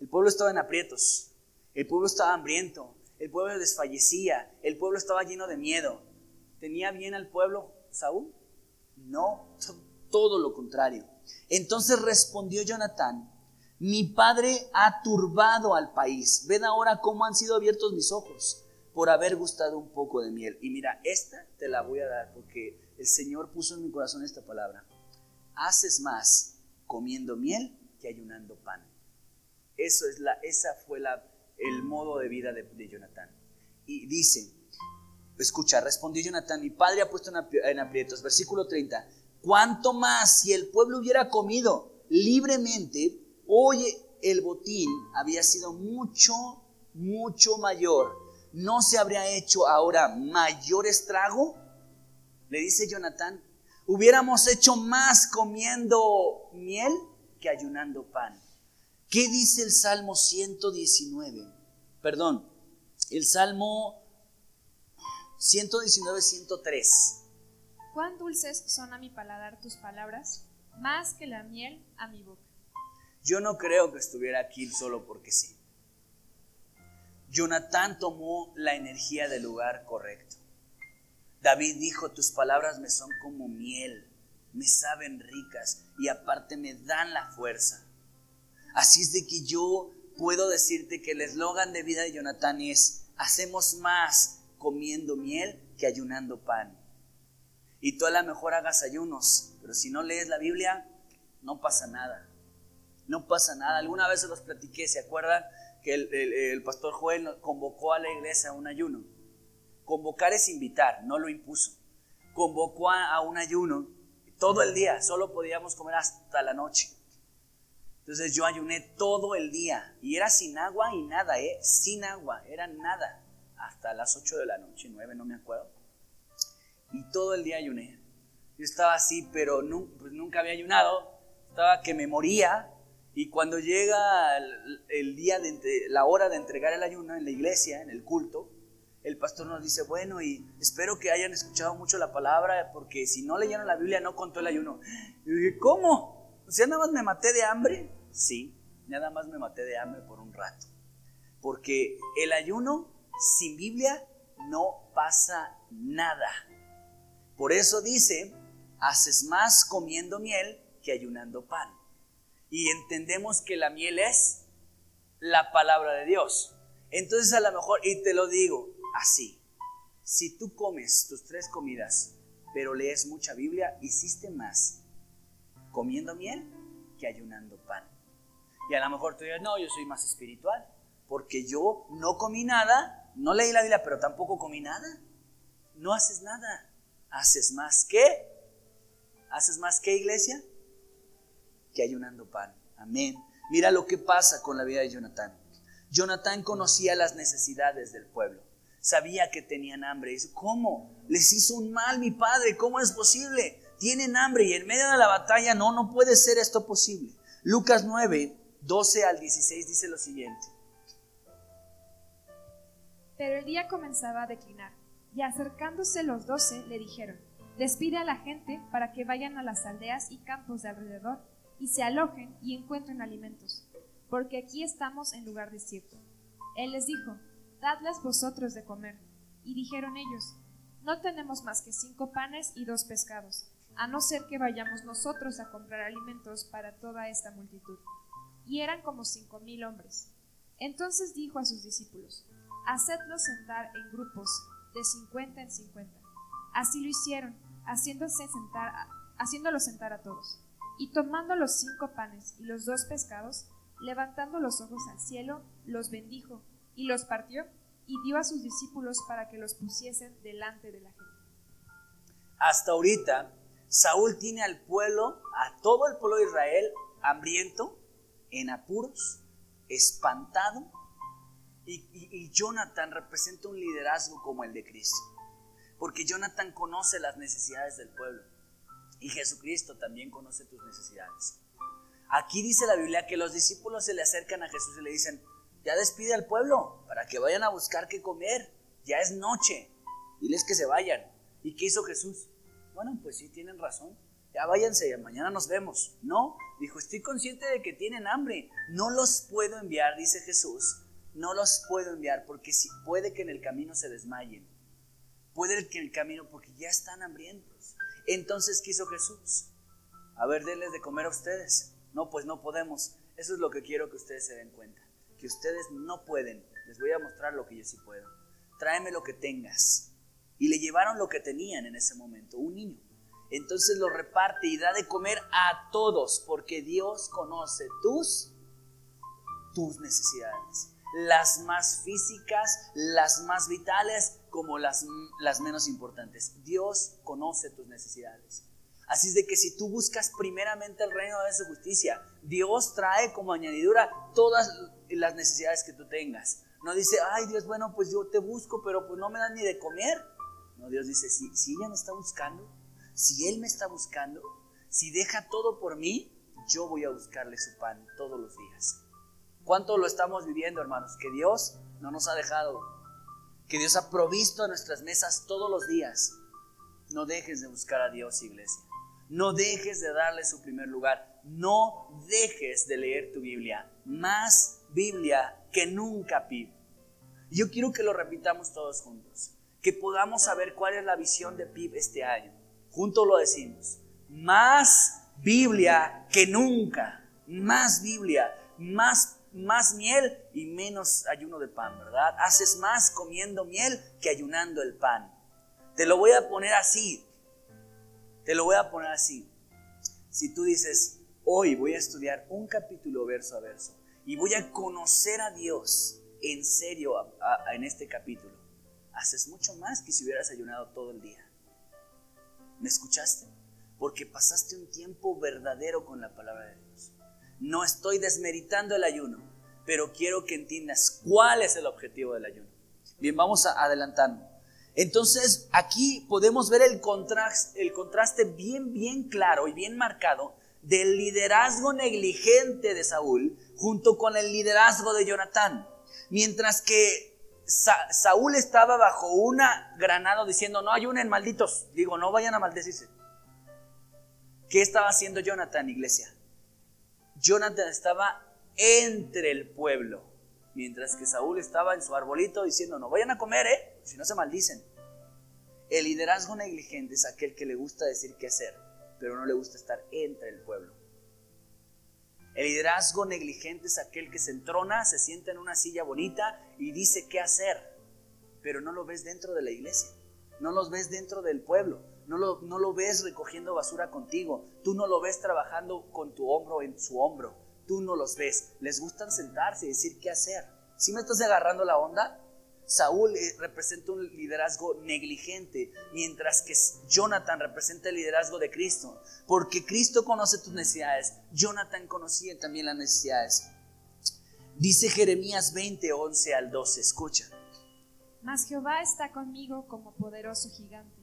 S1: El pueblo estaba en aprietos, el pueblo estaba hambriento, el pueblo desfallecía, el pueblo estaba lleno de miedo. ¿Tenía bien al pueblo Saúl? No, todo lo contrario. Entonces respondió Jonatán, mi padre ha turbado al país. Ved ahora cómo han sido abiertos mis ojos por haber gustado un poco de miel. Y mira, esta te la voy a dar porque el Señor puso en mi corazón esta palabra. Haces más comiendo miel que ayunando pan. Eso es la, esa fue la, el modo de vida de, de. Y dice, escucha, respondió Jonatán, mi padre ha puesto en aprietos, versículo 30, cuánto más si el pueblo hubiera comido libremente, hoy el botín había sido mucho, mucho mayor. ¿No se habría hecho ahora mayor estrago? Le dice Jonatán, hubiéramos hecho más comiendo miel que ayunando pan. ¿Qué dice el Salmo 119? Perdón, el Salmo 119, 103.
S2: Cuán dulces son a mi paladar tus palabras, más que la miel a mi boca.
S1: Yo no creo que estuviera aquí solo porque sí. Jonatán tomó la energía del lugar correcto. David dijo, tus palabras me son como miel, me saben ricas y aparte me dan la fuerza. Así es de que yo puedo decirte que el eslogan de vida de Jonatán es, hacemos más comiendo miel que ayunando pan. Y tú a lo mejor hagas ayunos, pero si no lees la Biblia, no pasa nada. No pasa nada. Alguna vez se los platiqué, ¿se acuerdan? Que el, pastor Joel convocó a la iglesia a un ayuno. Convocar es invitar, no lo impuso. Convocó a, un ayuno todo el día, solo podíamos comer hasta la noche. Entonces yo ayuné todo el día y era sin agua y nada, ¿eh? Sin agua, era nada hasta las 8 de la noche, 9, no me acuerdo. Y todo el día ayuné. Yo estaba así, pero pues nunca había ayunado. Estaba que me moría. Y cuando llega el, día de la hora de entregar el ayuno en la iglesia, en el culto, el pastor nos dice, bueno, y espero que hayan escuchado mucho la palabra, porque si no leyeron la Biblia no contó el ayuno. Y dije, ¿cómo? ¿O sea, nada más me maté de hambre? Sí, nada más me maté de hambre por un rato. Porque el ayuno sin Biblia no pasa nada. Por eso dice, haces más comiendo miel que ayunando pan. Y entendemos que la miel es la palabra de Dios. Entonces a lo mejor, y te lo digo así, si tú comes tus tres comidas, pero lees mucha Biblia, hiciste más comiendo miel que ayunando pan. Y a lo mejor tú dices, no, yo soy más espiritual, porque yo no comí nada no leí la Biblia, pero tampoco comí nada. No haces nada. ¿Haces más que? ¿Haces más que iglesia? Que ayunando pan. Amén. Mira lo que pasa con la vida de Jonatán. Jonatán conocía las necesidades del pueblo. Sabía que tenían hambre. Dice, ¿cómo? Les hizo un mal mi padre. ¿Cómo es posible? Tienen hambre y en medio de la batalla no, no puede ser esto posible. Lucas 9, 12 al 16 dice lo siguiente.
S2: Pero el día comenzaba a declinar, y acercándose los doce le dijeron, despide a la gente para que vayan a las aldeas y campos de alrededor, y se alojen y encuentren alimentos, porque aquí estamos en lugar desierto. Él les dijo, dadles vosotros de comer. Y dijeron ellos, no tenemos más que cinco panes y dos pescados, a no ser que vayamos nosotros a comprar alimentos para toda esta multitud. Y eran como cinco mil hombres. Entonces dijo a sus discípulos, hacedlos sentar en grupos de cincuenta en cincuenta. Así lo hicieron, haciéndose sentar, haciéndolos sentar a todos. Y tomando los cinco panes y los dos pescados, levantando los ojos al cielo, los bendijo y los partió y dio a sus discípulos para que los pusiesen delante de la gente.
S1: Hasta ahorita, Saúl tiene al pueblo, a todo el pueblo de Israel, hambriento, en apuros, espantado y, Jonathan representa un liderazgo como el de Cristo. Porque Jonathan conoce las necesidades del pueblo. Y Jesucristo también conoce tus necesidades. Aquí dice la Biblia que los discípulos se le acercan a Jesús y le dicen, ya despide al pueblo para que vayan a buscar qué comer. Ya es noche. Diles que se vayan. ¿Y qué hizo Jesús? Bueno, pues sí, tienen razón. ya váyanse, mañana nos vemos. No, dijo, estoy consciente de que tienen hambre, no los puedo enviar, dice Jesús, no los puedo enviar porque si puede que en el camino se desmayen, puede que en el camino porque ya están hambrientos. Entonces quiso Jesús, a ver, denles de comer a ustedes. No, pues no podemos. Eso es lo que quiero que ustedes se den cuenta, que ustedes no pueden. Les voy a mostrar lo que yo sí puedo. Tráeme lo que tengas. Y le llevaron lo que tenían en ese momento, un niño. Entonces lo reparte y da de comer a todos, porque Dios conoce tus, tus necesidades. Las más físicas, las más vitales, como las, las menos importantes. Dios conoce tus necesidades. Así es de que si tú buscas primeramente el reino de su justicia, Dios trae como añadidura todas las necesidades que tú tengas. No dice, ay Dios, bueno, pues yo te busco, pero pues no me dan ni de comer. No, Dios dice, si, si ella me está buscando, si Él me está buscando, si deja todo por mí, yo voy a buscarle su pan todos los días. ¿Cuánto lo estamos viviendo, hermanos? Que Dios no nos ha dejado, que Dios ha provisto nuestras mesas todos los días. No dejes de buscar a Dios, iglesia. No dejes de darle su primer lugar. No dejes de leer tu Biblia. Más Biblia que nunca, Pib. Yo quiero que lo repitamos todos juntos. Que podamos saber cuál es la visión de PIB este año. Juntos lo decimos. Más Biblia que nunca. Más Biblia. Más más miel y menos ayuno de pan, ¿verdad? Haces más comiendo miel que ayunando el pan. Te lo voy a poner así. Te lo voy a poner así. Si tú dices, hoy voy a estudiar un capítulo verso a verso y voy a conocer a Dios en serio en este capítulo, haces mucho más que si hubieras ayunado todo el día. ¿Me escuchaste? Porque pasaste un tiempo verdadero con la palabra de Dios. No estoy desmeritando el ayuno, pero quiero que entiendas cuál es el objetivo del ayuno. Bien, vamos a adelantando. Entonces aquí podemos ver el contraste, bien, bien claro y bien marcado del liderazgo negligente de Saúl junto con el liderazgo de Jonatán. Mientras que Saúl estaba bajo una granado diciendo, no ayunen malditos, digo, no vayan a maldecirse. ¿Qué estaba haciendo Jonathan, iglesia? Jonathan estaba entre el pueblo Mientras que Saúl estaba en su arbolito diciendo, no vayan a comer, ¿eh? Si no se maldicen. El liderazgo negligente es aquel que le gusta decir qué hacer, pero no le gusta estar entre el pueblo. El liderazgo negligente es aquel que se entrona, se sienta en una silla bonita y dice qué hacer, pero no lo ves dentro de la iglesia, no los ves dentro del pueblo, no lo, no lo ves recogiendo basura contigo, tú no lo ves trabajando con tu hombro en su hombro, tú no los ves. Les gustan sentarse y decir qué hacer. Si me estás agarrando la onda? Saúl eh, representa un liderazgo negligente, mientras que Jonathan representa el liderazgo de Cristo. Porque Cristo conoce tus necesidades. Jonathan conocía también las necesidades. Dice Jeremías 20, 11 al 12. Escucha.
S2: Mas Jehová está conmigo como poderoso gigante.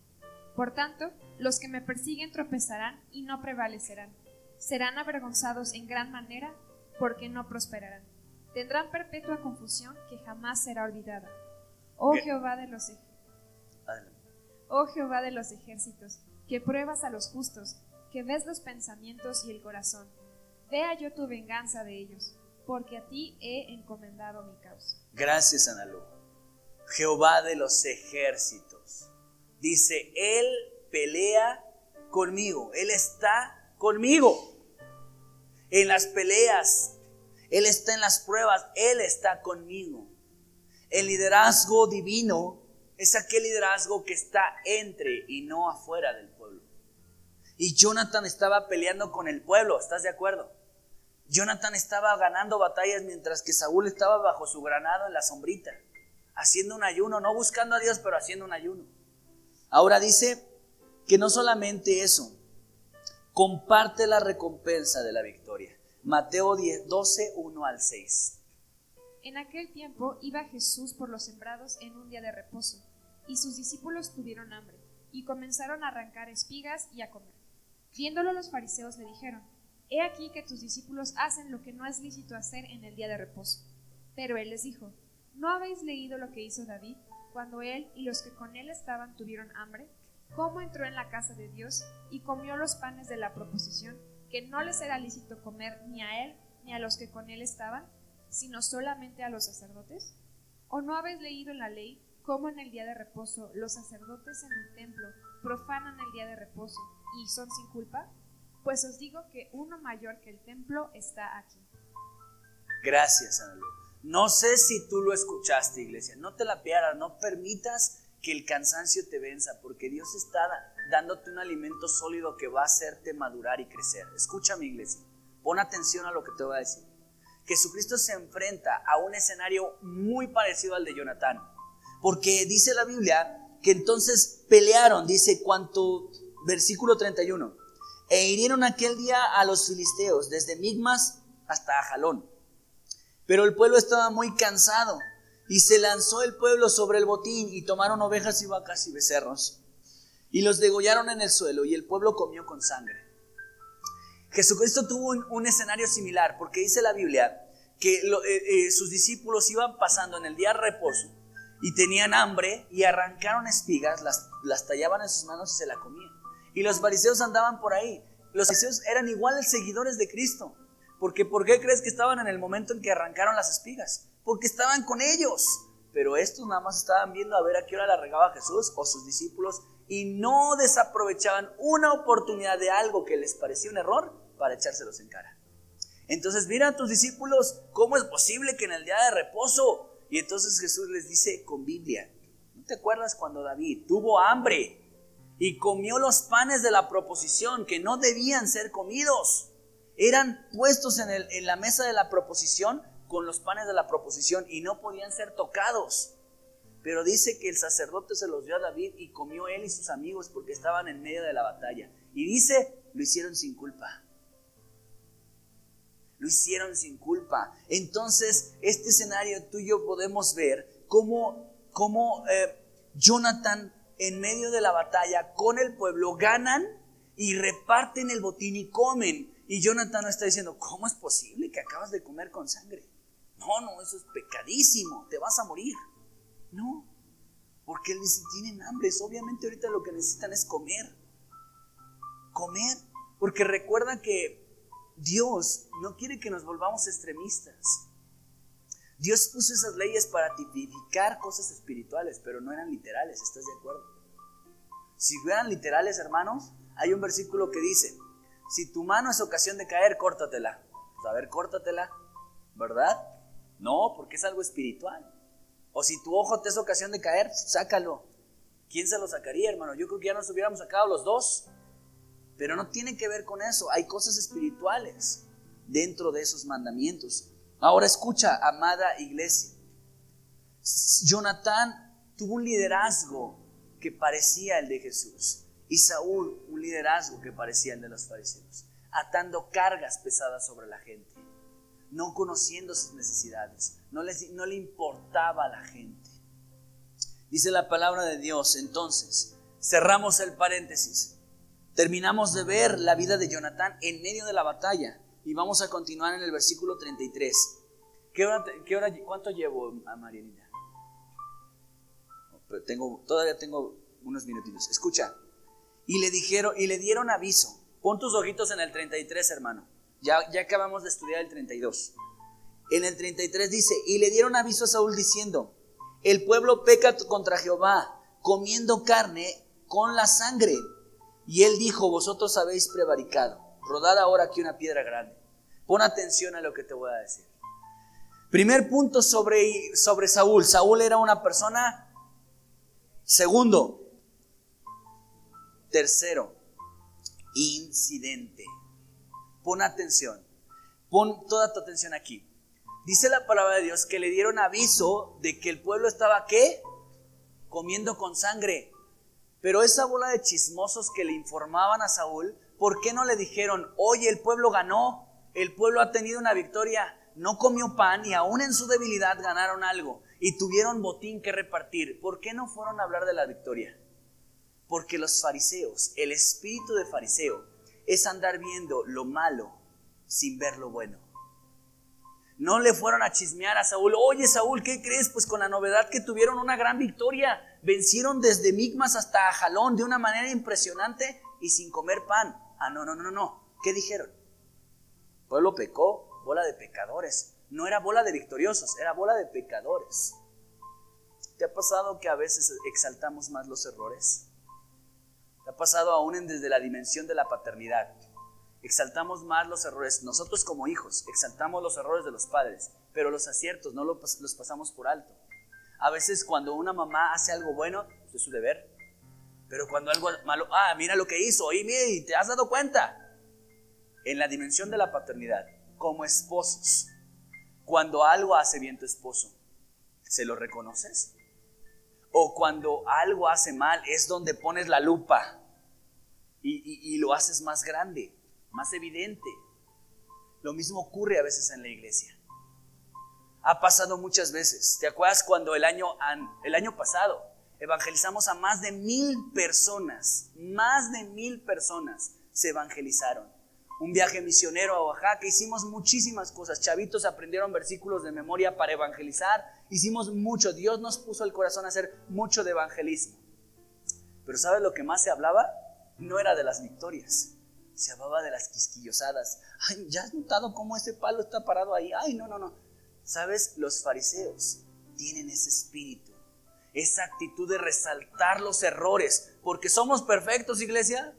S2: Por tanto, los que me persiguen tropezarán y no prevalecerán serán avergonzados en gran manera porque no prosperarán. Tendrán perpetua confusión que jamás será olvidada. Oh Jehová de los Oh Jehová de los ejércitos, que pruebas a los justos, que ves los pensamientos y el corazón. Vea yo tu venganza de ellos, porque a ti he encomendado mi causa.
S1: Gracias, Analú. Jehová de los ejércitos. Dice, Él pelea conmigo, Él está conmigo en las peleas, Él está en las pruebas, Él está conmigo. El liderazgo divino es aquel liderazgo que está entre y no afuera del pueblo. Y Jonathan estaba peleando con el pueblo, ¿estás de acuerdo? Jonathan estaba ganando batallas mientras que Saúl estaba bajo su granado en la sombrita, haciendo un ayuno, no buscando a Dios, pero haciendo un ayuno. Ahora dice que no solamente eso, comparte la recompensa de la victoria. Mateo 10, 12, 1 al 6.
S2: En aquel tiempo iba Jesús por los sembrados en un día de reposo, y sus discípulos tuvieron hambre, y comenzaron a arrancar espigas y a comer. Viéndolo los fariseos le dijeron, He aquí que tus discípulos hacen lo que no es lícito hacer en el día de reposo. Pero él les dijo, ¿no habéis leído lo que hizo David cuando él y los que con él estaban tuvieron hambre? Cómo entró en la casa de Dios y comió los panes de la proposición, que no les era lícito comer ni a él ni a los que con él estaban, sino solamente a los sacerdotes? ¿O no habéis leído en la ley cómo en el día de reposo los sacerdotes en el templo profanan el día de reposo y son sin culpa? Pues os digo que uno mayor que el templo está aquí.
S1: Gracias, Ana No sé si tú lo escuchaste, iglesia. No te la pierdas, no permitas que el cansancio te venza, porque Dios está dándote un alimento sólido que va a hacerte madurar y crecer. Escúchame, iglesia. Pon atención a lo que te voy a decir. Jesucristo se enfrenta a un escenario muy parecido al de Jonatán, porque dice la Biblia que entonces pelearon, dice cuanto, versículo 31, e hirieron aquel día a los filisteos, desde Migmas hasta Ajalón. Pero el pueblo estaba muy cansado y se lanzó el pueblo sobre el botín y tomaron ovejas y vacas y becerros y los degollaron en el suelo y el pueblo comió con sangre. Jesucristo tuvo un, escenario similar porque dice la Biblia que eh, eh, sus discípulos iban pasando en el día reposo y tenían hambre y arrancaron espigas, las, las tallaban en sus manos y se la comían. Y los fariseos andaban por ahí. Los fariseos eran iguales seguidores de Cristo. Porque ¿por qué crees que estaban en el momento en que arrancaron las espigas? Porque estaban con ellos. Pero estos nada más estaban viendo a ver a qué hora la regaba Jesús o sus discípulos y no desaprovechaban una oportunidad de algo que les parecía un error para echárselos en cara. Entonces, mira a tus discípulos, ¿cómo es posible que en el día de reposo? Y entonces Jesús les dice con Biblia, ¿no te acuerdas cuando David tuvo hambre y comió los panes de la proposición que no debían ser comidos. Eran puestos en, en la mesa de la proposición con los panes de la proposición y no podían ser tocados. Pero dice que el sacerdote se los dio a David y comió él y sus amigos porque estaban en medio de la batalla. Y dice, lo hicieron sin culpa. Lo hicieron sin culpa. Entonces, este escenario tuyo podemos ver cómo, cómo eh, Jonathan en medio de la batalla con el pueblo, ganan y reparten el botín y comen. Y Jonathan está diciendo, ¿cómo es posible que acabas de comer con sangre? No, no, eso es pecadísimo, te vas a morir. No, porque él dice, tienen hambre, obviamente ahorita lo que necesitan es comer. Comer, porque recuerda que Dios no quiere que nos volvamos extremistas. Dios puso esas leyes para tipificar cosas espirituales, pero no eran literales, ¿estás de acuerdo? Si fueran literales, hermanos, hay un versículo que dice, si tu mano es ocasión de caer, córtatela. Pues, a ver, córtatela, ¿verdad? No, porque es algo espiritual. O si tu ojo te es ocasión de caer, sácalo. ¿Quién se lo sacaría, hermano? Yo creo que ya nos hubiéramos sacado los dos. Pero no tiene que ver con eso. Hay cosas espirituales dentro de esos mandamientos. Ahora escucha, amada iglesia. Jonatán tuvo un liderazgo que parecía el de Jesús y Saúl un liderazgo que parecía el de los fariseos, atando cargas pesadas sobre la gente, no conociendo sus necesidades, no, no le importaba a la gente. Dice la palabra de Dios, entonces, cerramos el paréntesis, terminamos de ver la vida de Jonatán en medio de la batalla y vamos a continuar en el versículo 33. ¿Qué hora, qué hora cuánto llevo, a Marianita? Tengo, todavía tengo unos minutitos. Escucha. Y le dijeron, y le dieron aviso. Pon tus ojitos en el 33, hermano. Ya, acabamos de estudiar el 32. En el 33 dice, y le dieron aviso a Saúl diciendo, el pueblo peca contra Jehová, comiendo carne con la sangre. Y él dijo, vosotros habéis prevaricado rodar ahora aquí una piedra grande. Pon atención a lo que te voy a decir. Primer punto sobre, sobre Saúl. Saúl era una persona. Segundo. Tercero. Incidente. Pon atención. Pon toda tu atención aquí. Dice la palabra de Dios que le dieron aviso de que el pueblo estaba qué? Comiendo con sangre. Pero esa bola de chismosos que le informaban a Saúl ¿por qué no le dijeron, oye, el pueblo ganó, el pueblo ha tenido una victoria, no comió pan y aún en su debilidad ganaron algo y tuvieron botín que repartir? ¿Por qué no fueron a hablar de la victoria? Porque los fariseos, el espíritu de fariseo, es andar viendo lo malo sin ver lo bueno. No le fueron a chismear a Saúl, oye Saúl, ¿qué crees? Pues con la novedad que tuvieron una gran victoria, Vencieron desde Migmas hasta Jalón de una manera impresionante y sin comer pan. Ah, no, no, no, no. ¿Qué dijeron? pueblo pecó, bola de pecadores. No era bola de victoriosos, era bola de pecadores. ¿Te ha pasado que a veces exaltamos más los errores? ¿Te ha pasado aún desde la dimensión de la paternidad? Exaltamos más los errores. Nosotros como hijos exaltamos los errores de los padres, pero los aciertos no los pasamos por alto. A veces cuando una mamá hace algo bueno, pues es su deber. Pero cuando algo malo, ah, mira lo que hizo, y mira, ¿te has dado cuenta? En la dimensión de la paternidad, como esposos, cuando algo hace bien tu esposo, ¿se lo reconoces? O cuando algo hace mal, es donde pones la lupa y, lo haces más grande, más evidente. Lo mismo ocurre a veces en la iglesia ha pasado muchas veces. ¿Te acuerdas cuando el año, el año pasado evangelizamos a más de mil personas? Más de mil personas se evangelizaron. Un viaje misionero a Oaxaca, hicimos muchísimas cosas. Chavitos aprendieron versículos de memoria para evangelizar. Hicimos mucho. Dios nos puso el corazón a hacer mucho de evangelismo. Pero ¿sabes lo que más se hablaba? No era de las victorias. Se hablaba de las quisquillosadas. Ay, ¿ya has notado cómo ese palo está parado ahí? Ay, no, no, no. ¿Sabes? Los fariseos tienen ese espíritu, esa actitud de resaltar los errores, porque somos perfectos, iglesia.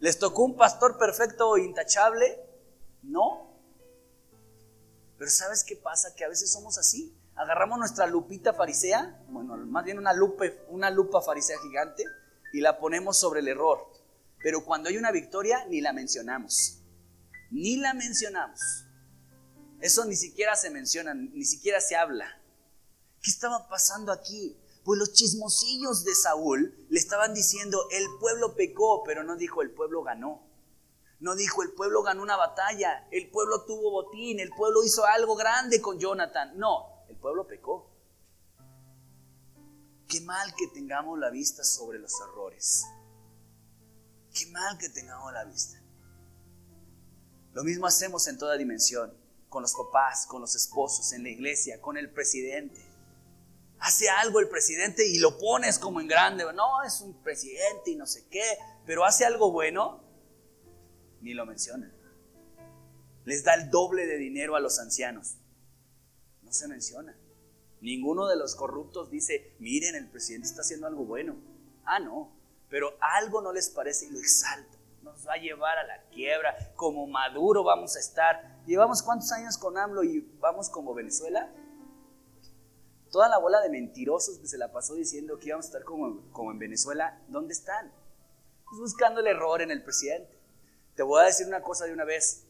S1: ¿Les tocó un pastor perfecto e intachable? No. Pero ¿sabes qué pasa? Que a veces somos así. Agarramos nuestra lupita farisea, bueno, más bien una lupa, una lupa farisea gigante, y la ponemos sobre el error. Pero cuando hay una victoria, ni la mencionamos. Ni la mencionamos. Eso ni siquiera se menciona, ni siquiera se habla. ¿Qué estaba pasando aquí? Pues los chismosillos de Saúl le estaban diciendo, el pueblo pecó, pero no dijo, el pueblo ganó. No dijo, el pueblo ganó una batalla, el pueblo tuvo botín, el pueblo hizo algo grande con Jonathan. No, el pueblo pecó. Qué mal que tengamos la vista sobre los errores. Qué mal que tengamos la vista. Lo mismo hacemos en toda dimensión con los papás, con los esposos, en la iglesia, con el presidente. Hace algo el presidente y lo pones como en grande. No, es un presidente y no sé qué, pero hace algo bueno, ni lo menciona. Les da el doble de dinero a los ancianos. No se menciona. Ninguno de los corruptos dice, miren, el presidente está haciendo algo bueno. Ah, no, pero algo no les parece y lo exalta nos va a llevar a la quiebra, como Maduro vamos a estar. Llevamos cuántos años con AMLO y vamos como Venezuela. Toda la bola de mentirosos que se la pasó diciendo que íbamos a estar como, como en Venezuela, ¿dónde están? Pues buscando el error en el presidente. Te voy a decir una cosa de una vez.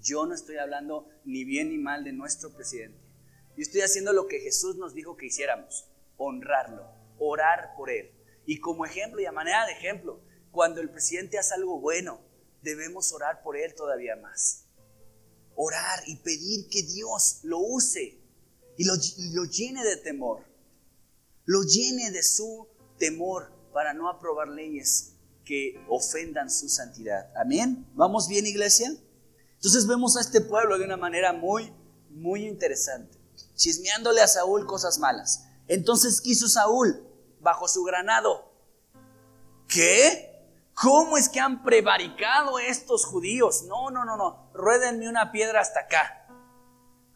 S1: Yo no estoy hablando ni bien ni mal de nuestro presidente. Yo estoy haciendo lo que Jesús nos dijo que hiciéramos, honrarlo, orar por él. Y como ejemplo y a manera de ejemplo, cuando el presidente hace algo bueno, debemos orar por él todavía más. Orar y pedir que Dios lo use y lo, llene de temor. Lo llene de su temor para no aprobar leyes que ofendan su santidad. Amén. ¿Vamos bien, iglesia? Entonces vemos a este pueblo de una manera muy, muy interesante, chismeándole a Saúl cosas malas. Entonces quiso Saúl, bajo su granado, ¿qué? ¿Cómo es que han prevaricado estos judíos? No, no, no, no. Ruédenme una piedra hasta acá.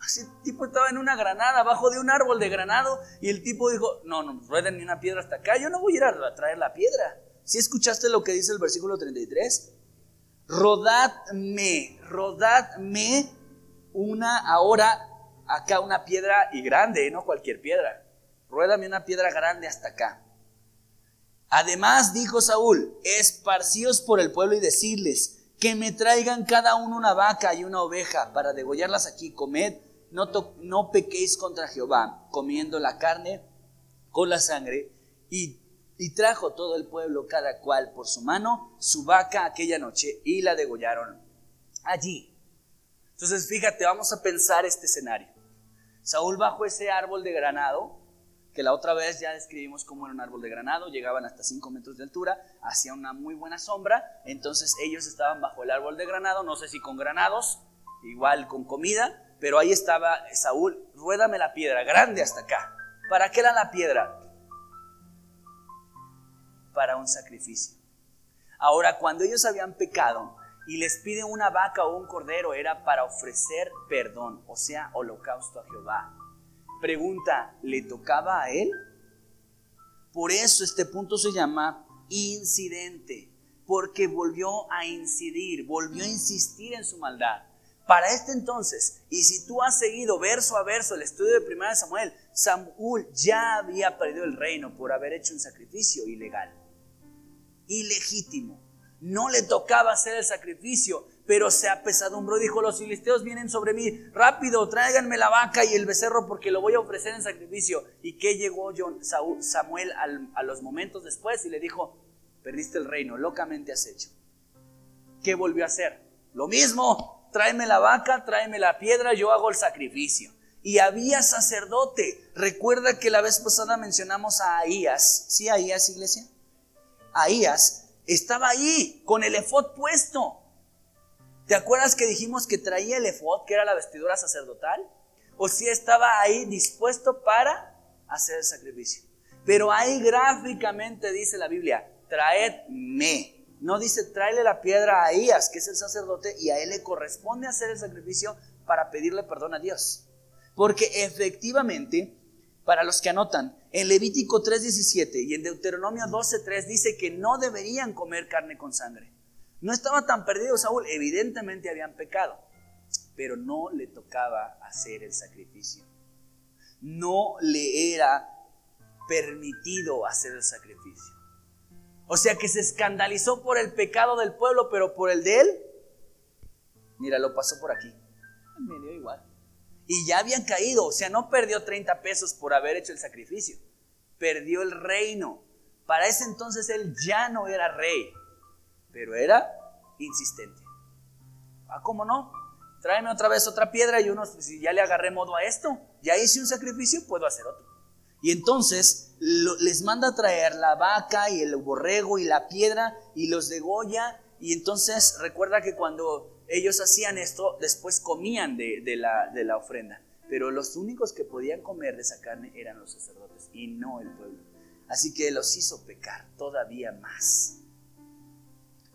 S1: Ese tipo estaba en una granada, abajo de un árbol de granado, y el tipo dijo, no, no, ruédenme una piedra hasta acá. Yo no voy a ir a traer la piedra. ¿Sí escuchaste lo que dice el versículo 33? Rodadme, rodadme una ahora acá una piedra y grande, no cualquier piedra. Ruédame una piedra grande hasta acá. Además, dijo Saúl, esparcíos por el pueblo y decirles, que me traigan cada uno una vaca y una oveja para degollarlas aquí, comed, no, no pequéis contra Jehová, comiendo la carne con la sangre. Y, y trajo todo el pueblo, cada cual por su mano, su vaca aquella noche y la degollaron allí. Entonces, fíjate, vamos a pensar este escenario. Saúl bajo ese árbol de granado, que la otra vez ya describimos cómo era un árbol de granado, llegaban hasta 5 metros de altura, hacía una muy buena sombra, entonces ellos estaban bajo el árbol de granado, no sé si con granados, igual con comida, pero ahí estaba Saúl, ruédame la piedra, grande hasta acá. ¿Para qué era la piedra? para un sacrificio. Ahora, cuando ellos habían pecado y les piden una vaca o un cordero, era para ofrecer perdón, o sea, holocausto a Jehová. Pregunta, ¿le tocaba a él? Por eso este punto se llama incidente, porque volvió a incidir, volvió a insistir en su maldad. Para este entonces, y si tú has seguido verso a verso el estudio de 1 Samuel, Samuel ya había perdido el reino por haber hecho un sacrificio ilegal, ilegítimo. No le tocaba hacer el sacrificio, pero se apesadumbró dijo, los filisteos vienen sobre mí, rápido, tráiganme la vaca y el becerro porque lo voy a ofrecer en sacrificio. ¿Y qué llegó Samuel a los momentos después y le dijo, perdiste el reino, locamente has hecho. ¿Qué volvió a hacer? Lo mismo, tráeme la vaca, tráeme la piedra, yo hago el sacrificio. Y había sacerdote. Recuerda que la vez pasada mencionamos a Ahías. ¿Sí, Ahías, iglesia? Ahías estaba ahí con el efod puesto. ¿Te acuerdas que dijimos que traía el efod, que era la vestidura sacerdotal? O si estaba ahí dispuesto para hacer el sacrificio. Pero ahí gráficamente dice la Biblia, traedme. No dice, tráele la piedra a Ahías, que es el sacerdote, y a él le corresponde hacer el sacrificio para pedirle perdón a Dios. Porque efectivamente, para los que anotan, en Levítico 3.17 y en Deuteronomio 12.3 dice que no deberían comer carne con sangre. No estaba tan perdido Saúl, evidentemente habían pecado, pero no le tocaba hacer el sacrificio. No le era permitido hacer el sacrificio. O sea que se escandalizó por el pecado del pueblo, pero por el de él, mira, lo pasó por aquí. Me dio igual. Y ya habían caído, o sea, no perdió 30 pesos por haber hecho el sacrificio, perdió el reino. Para ese entonces él ya no era rey, pero era insistente. Ah, ¿cómo no? Tráeme otra vez otra piedra y uno, si ya le agarré modo a esto, ya hice un sacrificio, puedo hacer otro. Y entonces les manda a traer la vaca y el borrego y la piedra y los degolla. Y entonces recuerda que cuando ellos hacían esto, después comían de, la, de la ofrenda. Pero los únicos que podían comer de esa carne eran los sacerdotes y no el pueblo. Así que los hizo pecar todavía más.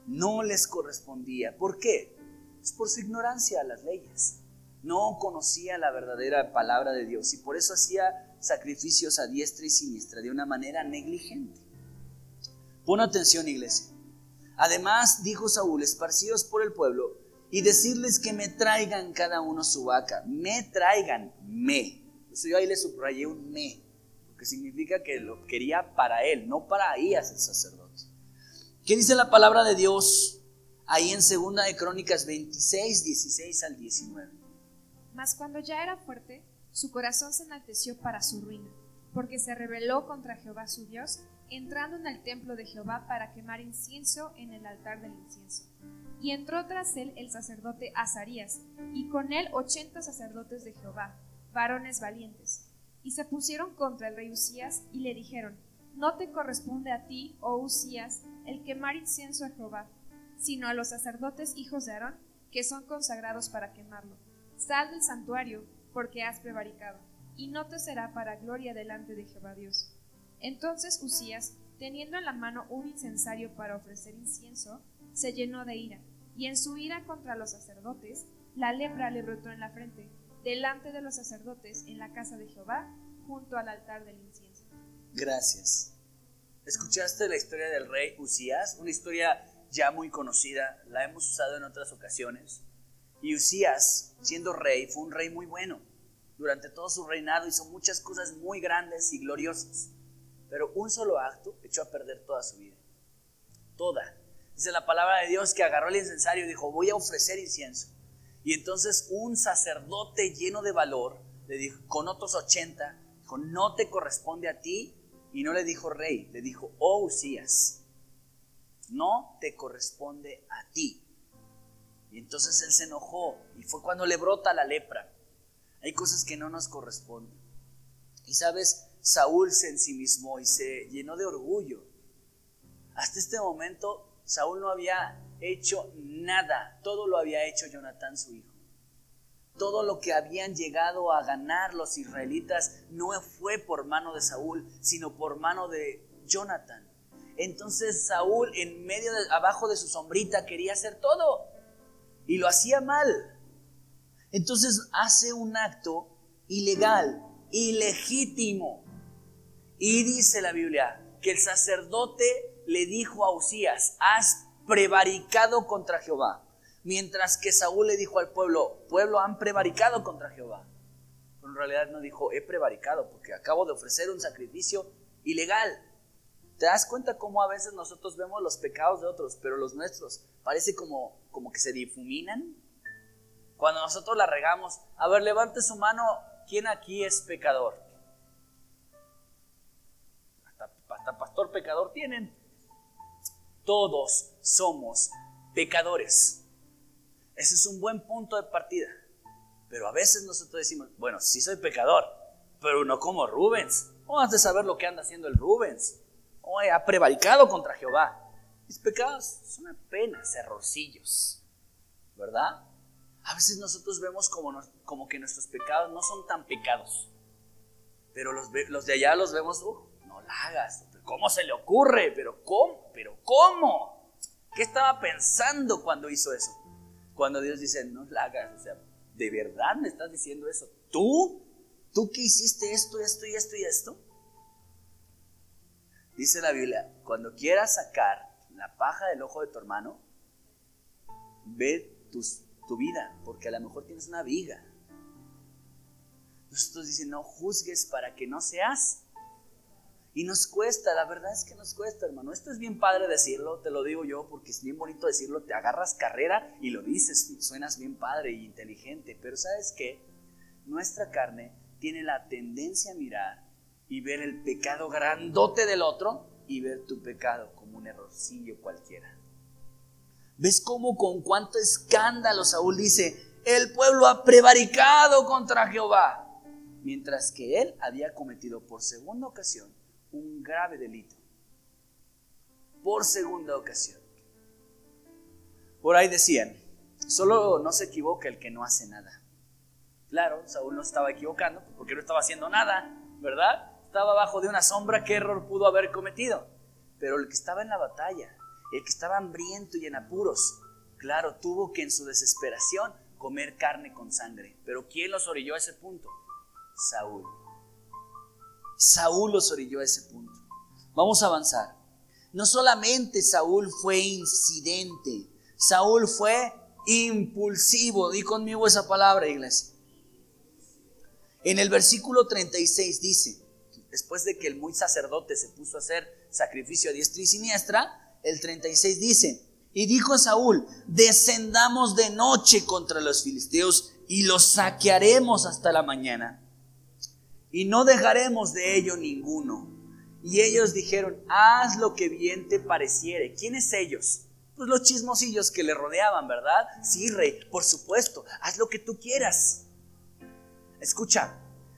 S1: No les correspondía. ¿Por qué? Es por su ignorancia a las leyes. No conocía la verdadera palabra de Dios y por eso hacía sacrificios a diestra y siniestra de una manera negligente. Pon atención, iglesia. Además, dijo Saúl, esparcidos por el pueblo, y decirles que me traigan cada uno su vaca. Me traigan, me. Eso yo ahí le subrayé un me, que significa que lo quería para él, no para Ahías el sacerdote. ¿Qué dice la palabra de Dios ahí en segunda de Crónicas 26, 16 al 19?
S2: Mas cuando ya era fuerte, su corazón se enalteció para su ruina, porque se rebeló contra Jehová su Dios, entrando en el templo de Jehová para quemar incienso en el altar del incienso. Y entró tras él el sacerdote Azarías, y con él ochenta sacerdotes de Jehová, varones valientes. Y se pusieron contra el rey Usías y le dijeron, No te corresponde a ti, oh Usías, el quemar incienso a Jehová, sino a los sacerdotes hijos de Aarón, que son consagrados para quemarlo. Sal del santuario, porque has prevaricado, y no te será para gloria delante de Jehová Dios. Entonces Usías, teniendo en la mano un incensario para ofrecer incienso, se llenó de ira, y en su ira contra los sacerdotes, la lepra le brotó en la frente, delante de los sacerdotes en la casa de Jehová, junto al altar del incienso.
S1: Gracias. ¿Escuchaste la historia del rey Usías? Una historia ya muy conocida, la hemos usado en otras ocasiones. Y Usías, siendo rey, fue un rey muy bueno durante todo su reinado hizo muchas cosas muy grandes y gloriosas, pero un solo acto echó a perder toda su vida. Toda. Dice la palabra de Dios que agarró el incensario y dijo, voy a ofrecer incienso. Y entonces un sacerdote lleno de valor le dijo, con otros 80, dijo, no te corresponde a ti. Y no le dijo rey, le dijo, oh Usías, no te corresponde a ti. Entonces él se enojó y fue cuando le brota la lepra. Hay cosas que no nos corresponden. Y sabes, Saúl se ensimismó y se llenó de orgullo. Hasta este momento, Saúl no había hecho nada. Todo lo había hecho Jonatán, su hijo. Todo lo que habían llegado a ganar los israelitas no fue por mano de Saúl, sino por mano de Jonatán. Entonces Saúl en medio de, abajo de su sombrita quería hacer todo y lo hacía mal. Entonces hace un acto ilegal, ilegítimo. Y dice la Biblia que el sacerdote le dijo a Usías, has prevaricado contra Jehová. Mientras que Saúl le dijo al pueblo, pueblo han prevaricado contra Jehová. Pero en realidad no dijo, he prevaricado porque acabo de ofrecer un sacrificio ilegal. ¿Te das cuenta cómo a veces nosotros vemos los pecados de otros, pero los nuestros parece como, como que se difuminan? Cuando nosotros la regamos, a ver, levante su mano, ¿quién aquí es pecador? Hasta, hasta pastor pecador tienen. Todos somos pecadores. Ese es un buen punto de partida. Pero a veces nosotros decimos, bueno, sí soy pecador, pero no como Rubens. ¿Cómo has de saber lo que anda haciendo el Rubens? Ha prevaricado contra Jehová. Mis pecados son apenas errorcillos, ¿verdad? A veces nosotros vemos como, como que nuestros pecados no son tan pecados. Pero los, de allá los vemos, no la hagas. ¿Cómo se le ocurre? ¿Pero cómo? ¿Pero cómo? ¿Qué estaba pensando cuando hizo eso? Cuando Dios dice, no la hagas. O sea, ¿de verdad me estás diciendo eso? ¿Tú? ¿Tú que hiciste esto, esto y esto y esto? Dice la Biblia, cuando quieras sacar la paja del ojo de tu hermano, ve tu vida, porque a lo mejor tienes una viga. Nosotros dicen, no juzgues para que no seas. Y nos cuesta, la verdad es que nos cuesta, hermano. Esto es bien padre decirlo, te lo digo yo, porque es bien bonito decirlo. Te agarras carrera y lo dices, suenas bien padre y inteligente. Pero ¿sabes qué? Nuestra carne tiene la tendencia a mirar y ver el pecado grandote del otro y ver tu pecado como un errorcillo cualquiera. ¿Ves cómo con cuánto escándalo Saúl dice, el pueblo ha prevaricado contra Jehová? Mientras que él había cometido por segunda ocasión un grave delito. Por segunda ocasión. Por ahí decían, solo no se equivoca el que no hace nada. Claro, Saúl no estaba equivocando porque no estaba haciendo nada, ¿verdad? Estaba bajo de una sombra, ¿qué error pudo haber cometido? Pero el que estaba en la batalla, el que estaba hambriento y en apuros, claro, tuvo que en su desesperación comer carne con sangre. Pero ¿quién los orilló a ese punto? Saúl. Saúl los orilló a ese punto. Vamos a avanzar. No solamente Saúl fue incidente, Saúl fue impulsivo. Di conmigo esa palabra, iglesia. En el versículo 36 dice, después de que el muy sacerdote se puso a hacer sacrificio a diestra y siniestra, el 36 dice, y dijo Saúl, descendamos de noche contra los filisteos y los saquearemos hasta la mañana. Y no dejaremos de ello ninguno. Y ellos dijeron, haz lo que bien te pareciere. ¿Quiénes ellos? Pues los chismosillos que le rodeaban, ¿verdad? Sí, rey, por supuesto, haz lo que tú quieras. Escucha,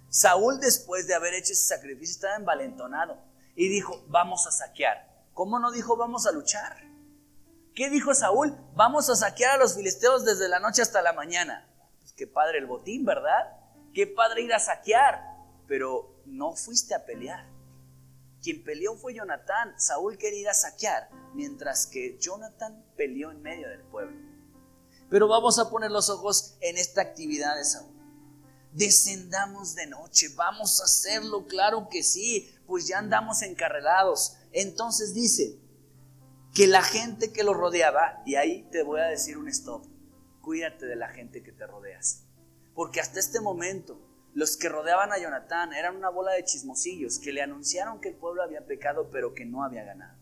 S1: Saúl después de haber hecho ese sacrificio estaba envalentonado y dijo, vamos a saquear. ¿Cómo no dijo, vamos a luchar? ¿Qué dijo Saúl? Vamos a saquear a los filisteos desde la noche hasta la mañana. Pues qué padre el botín, ¿verdad? Qué padre ir a saquear. Pero no fuiste a pelear. Quien peleó fue Jonatán. Saúl quería ir a saquear, mientras que Jonatán peleó en medio del pueblo. Pero vamos a poner los ojos en esta actividad de Saúl descendamos de noche, vamos a hacerlo, claro que sí, pues ya andamos encarrelados. Entonces dice que la gente que lo rodeaba, y ahí te voy a decir un stop, cuídate de la gente que te rodeas. Porque hasta este momento los que rodeaban a Jonatán eran una bola de chismosillos que le anunciaron que el pueblo había pecado pero que no había ganado.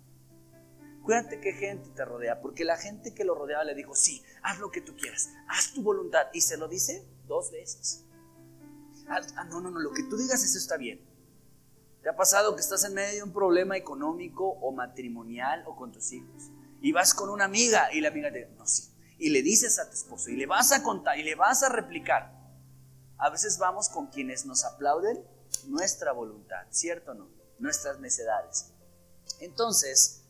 S1: Cuídate qué gente te rodea, porque la gente que lo rodeaba le dijo, sí, haz lo que tú quieras, haz tu voluntad. Y se lo dice dos veces. Ah, ah, no, no, no, lo que tú digas eso está bien. ¿Te ha pasado que estás en medio de un problema económico o matrimonial o con tus hijos? Y vas con una amiga y la amiga te dice, no, sí. Y le dices a tu esposo y le vas a contar y le vas a replicar. A veces vamos con quienes nos aplauden nuestra voluntad, ¿cierto o no? Nuestras necedades. Entonces,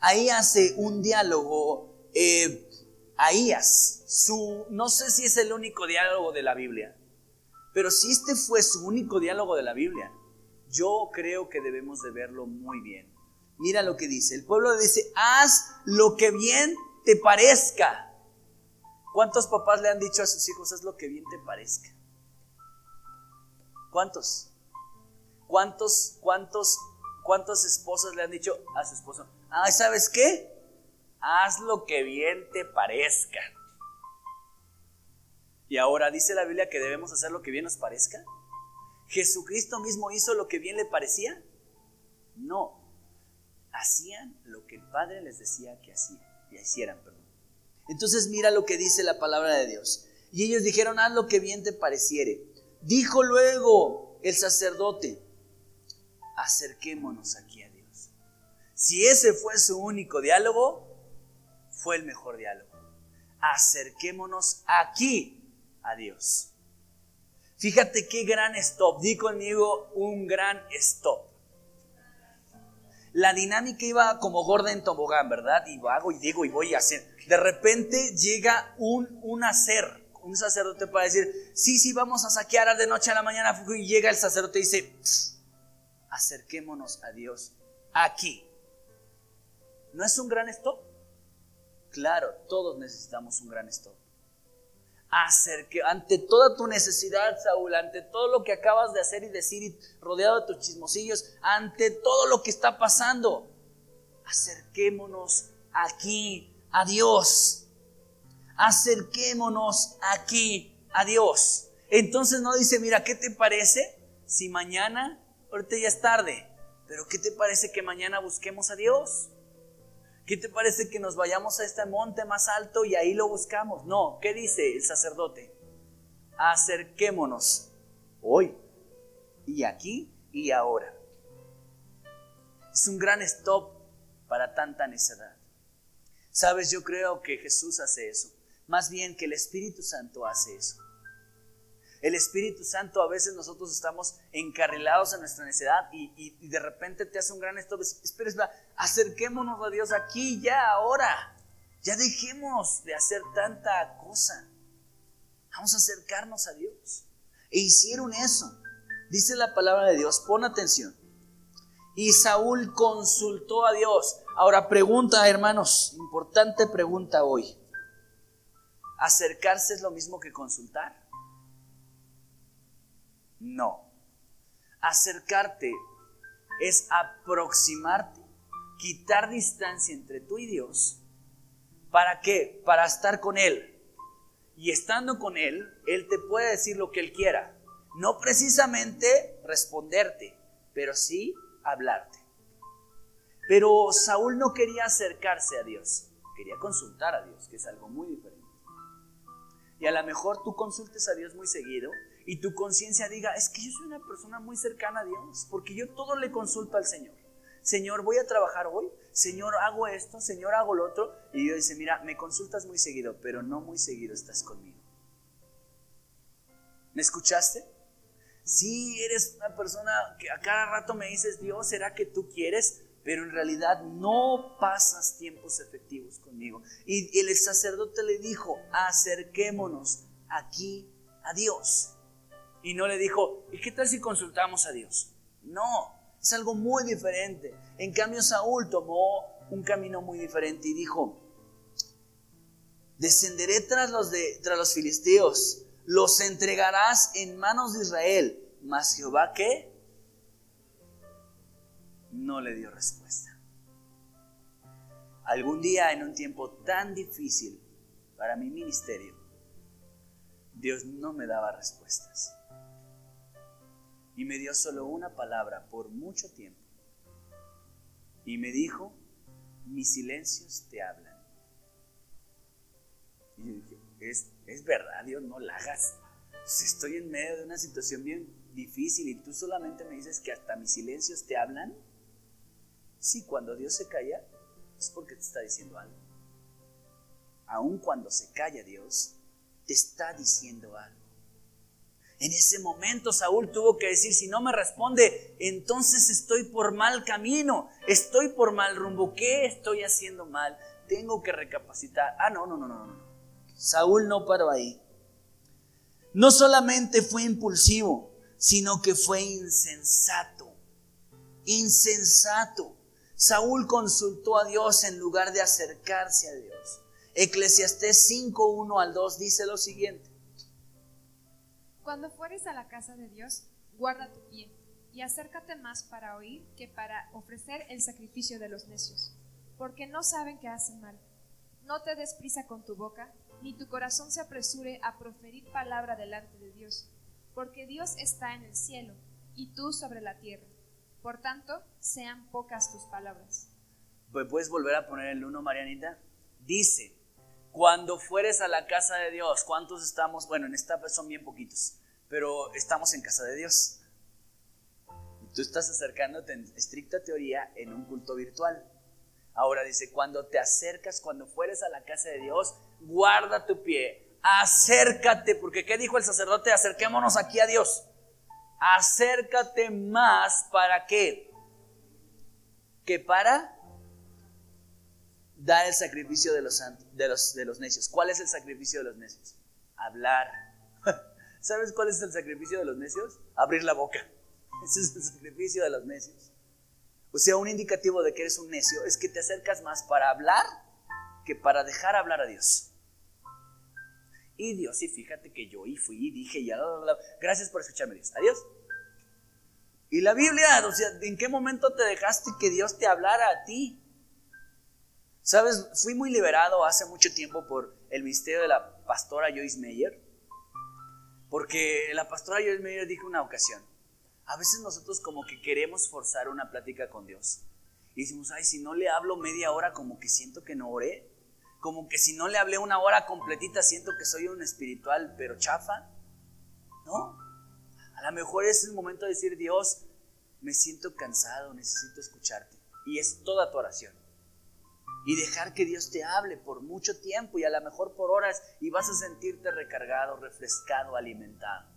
S1: ahí hace un diálogo, eh, Ahías, su, no sé si es el único diálogo de la Biblia, pero si este fue su único diálogo de la Biblia, yo creo que debemos de verlo muy bien. Mira lo que dice. El pueblo dice, haz lo que bien te parezca. ¿Cuántos papás le han dicho a sus hijos, haz lo que bien te parezca? ¿Cuántos? ¿Cuántos, cuántos, cuántas esposas le han dicho a su esposo, ay, ¿sabes qué? Haz lo que bien te parezca. Y ahora dice la Biblia que debemos hacer lo que bien nos parezca. ¿Jesucristo mismo hizo lo que bien le parecía? No. Hacían lo que el Padre les decía que hacían, y hicieran, perdón. Entonces mira lo que dice la palabra de Dios. Y ellos dijeron, haz lo que bien te pareciere. Dijo luego el sacerdote, acerquémonos aquí a Dios. Si ese fue su único diálogo, fue el mejor diálogo. Acerquémonos aquí a Dios. Fíjate qué gran stop. Di conmigo un gran stop. La dinámica iba como gorda en tobogán, ¿verdad? Y hago y digo y voy a hacer. De repente llega un, un hacer, un sacerdote para decir, sí, sí, vamos a saquear de noche a la mañana. Y llega el sacerdote y dice, acerquémonos a Dios aquí. ¿No es un gran stop? Claro, todos necesitamos un gran stop. Acerque, ante toda tu necesidad, Saúl, ante todo lo que acabas de hacer y decir, y rodeado de tus chismosillos, ante todo lo que está pasando, acerquémonos aquí a Dios. Acerquémonos aquí a Dios. Entonces no dice, mira, ¿qué te parece si mañana ahorita ya es tarde, pero ¿qué te parece que mañana busquemos a Dios? ¿Qué te parece que nos vayamos a este monte más alto y ahí lo buscamos? No, ¿qué dice el sacerdote? Acerquémonos hoy y aquí y ahora. Es un gran stop para tanta necedad. Sabes, yo creo que Jesús hace eso. Más bien que el Espíritu Santo hace eso. El Espíritu Santo, a veces nosotros estamos encarrilados en nuestra necedad y, de repente te hace un gran stop. Espera, acerquémonos a Dios aquí, ya, ahora. Ya dejemos de hacer tanta cosa. Vamos a acercarnos a Dios. E hicieron eso. Dice la palabra de Dios, pon atención. Y Saúl consultó a Dios. Ahora pregunta, hermanos, importante pregunta hoy. ¿Acercarse es lo mismo que consultar? No. Acercarte es aproximarte, quitar distancia entre tú y Dios. ¿Para qué? Para estar con Él. Y estando con Él, Él te puede decir lo que Él quiera. No precisamente responderte, pero sí hablarte. Pero Saúl no quería acercarse a Dios, quería consultar a Dios, que es algo muy diferente. Y a lo mejor tú consultes a Dios muy seguido y tu conciencia diga, es que yo soy una persona muy cercana a Dios, porque yo todo le consulto al Señor. Señor, voy a trabajar hoy, Señor, hago esto, Señor, hago lo otro. Y Dios dice, mira, me consultas muy seguido, pero no muy seguido estás conmigo. ¿Me escuchaste? Sí, eres una persona que a cada rato me dices, Dios, ¿será que tú quieres? Pero en realidad no pasas tiempos efectivos conmigo. Y el sacerdote le dijo, acerquémonos aquí a Dios. Y no le dijo, ¿y qué tal si consultamos a Dios? No, es algo muy diferente. En cambio, Saúl tomó un camino muy diferente y dijo, descenderé tras los, tras los filisteos, los entregarás en manos de Israel. Mas Jehová, ¿qué? No le dio respuesta. Algún día en un tiempo tan difícil para mi ministerio, Dios no me daba respuestas y me dio solo una palabra por mucho tiempo. Y me dijo, mis silencios te hablan. Y yo dije, es, es verdad, Dios, no la hagas. Estoy en medio de una situación bien difícil y tú solamente me dices que hasta mis silencios te hablan. Sí, cuando Dios se calla, es porque te está diciendo algo. Aun cuando se calla Dios, te está diciendo algo. En ese momento Saúl tuvo que decir, si no me responde, entonces estoy por mal camino, estoy por mal rumbo, ¿qué estoy haciendo mal? Tengo que recapacitar. Ah, no, no, no, no, no. Saúl no paró ahí. No solamente fue impulsivo, sino que fue insensato. Insensato. Saúl consultó a Dios en lugar de acercarse a Dios. Eclesiastés 5, 1 al 2 dice lo siguiente.
S2: Cuando fueres a la casa de Dios, guarda tu pie y acércate más para oír que para ofrecer el sacrificio de los necios, porque no saben que hacen mal. No te des prisa con tu boca, ni tu corazón se apresure a proferir palabra delante de Dios, porque Dios está en el cielo y tú sobre la tierra. Por tanto, sean pocas tus palabras.
S1: Puedes volver a poner el uno, Marianita. Dice, cuando fueres a la casa de Dios, ¿cuántos estamos? Bueno, en esta son bien poquitos, pero estamos en casa de Dios. Tú estás acercándote en estricta teoría en un culto virtual. Ahora dice, cuando te acercas, cuando fueres a la casa de Dios, guarda tu pie, acércate, porque ¿qué dijo el sacerdote? Acerquémonos aquí a Dios. Acércate más para qué? Que para dar el sacrificio de los, de los, de los necios. ¿Cuál es el sacrificio de los necios? Hablar. ¿Sabes cuál es el sacrificio de los necios? Abrir la boca. Ese es el sacrificio de los necios. O sea, un indicativo de que eres un necio es que te acercas más para hablar que para dejar hablar a Dios. Y Dios, y fíjate que yo y fui y dije, ya, gracias por escucharme, Dios. Adiós. Y la Biblia, o sea, ¿en qué momento te dejaste que Dios te hablara a ti? Sabes, fui muy liberado hace mucho tiempo por el misterio de la pastora Joyce Meyer, porque la pastora Joyce Meyer dijo una ocasión, a veces nosotros como que queremos forzar una plática con Dios. Y decimos, ay, si no le hablo media hora, como que siento que no oré. Como que si no le hablé una hora completita, siento que soy un espiritual, pero chafa. ¿No? A lo mejor es el momento de decir, Dios, me siento cansado, necesito escucharte. Y es toda tu oración. Y dejar que Dios te hable por mucho tiempo y a lo mejor por horas y vas a sentirte recargado, refrescado, alimentado.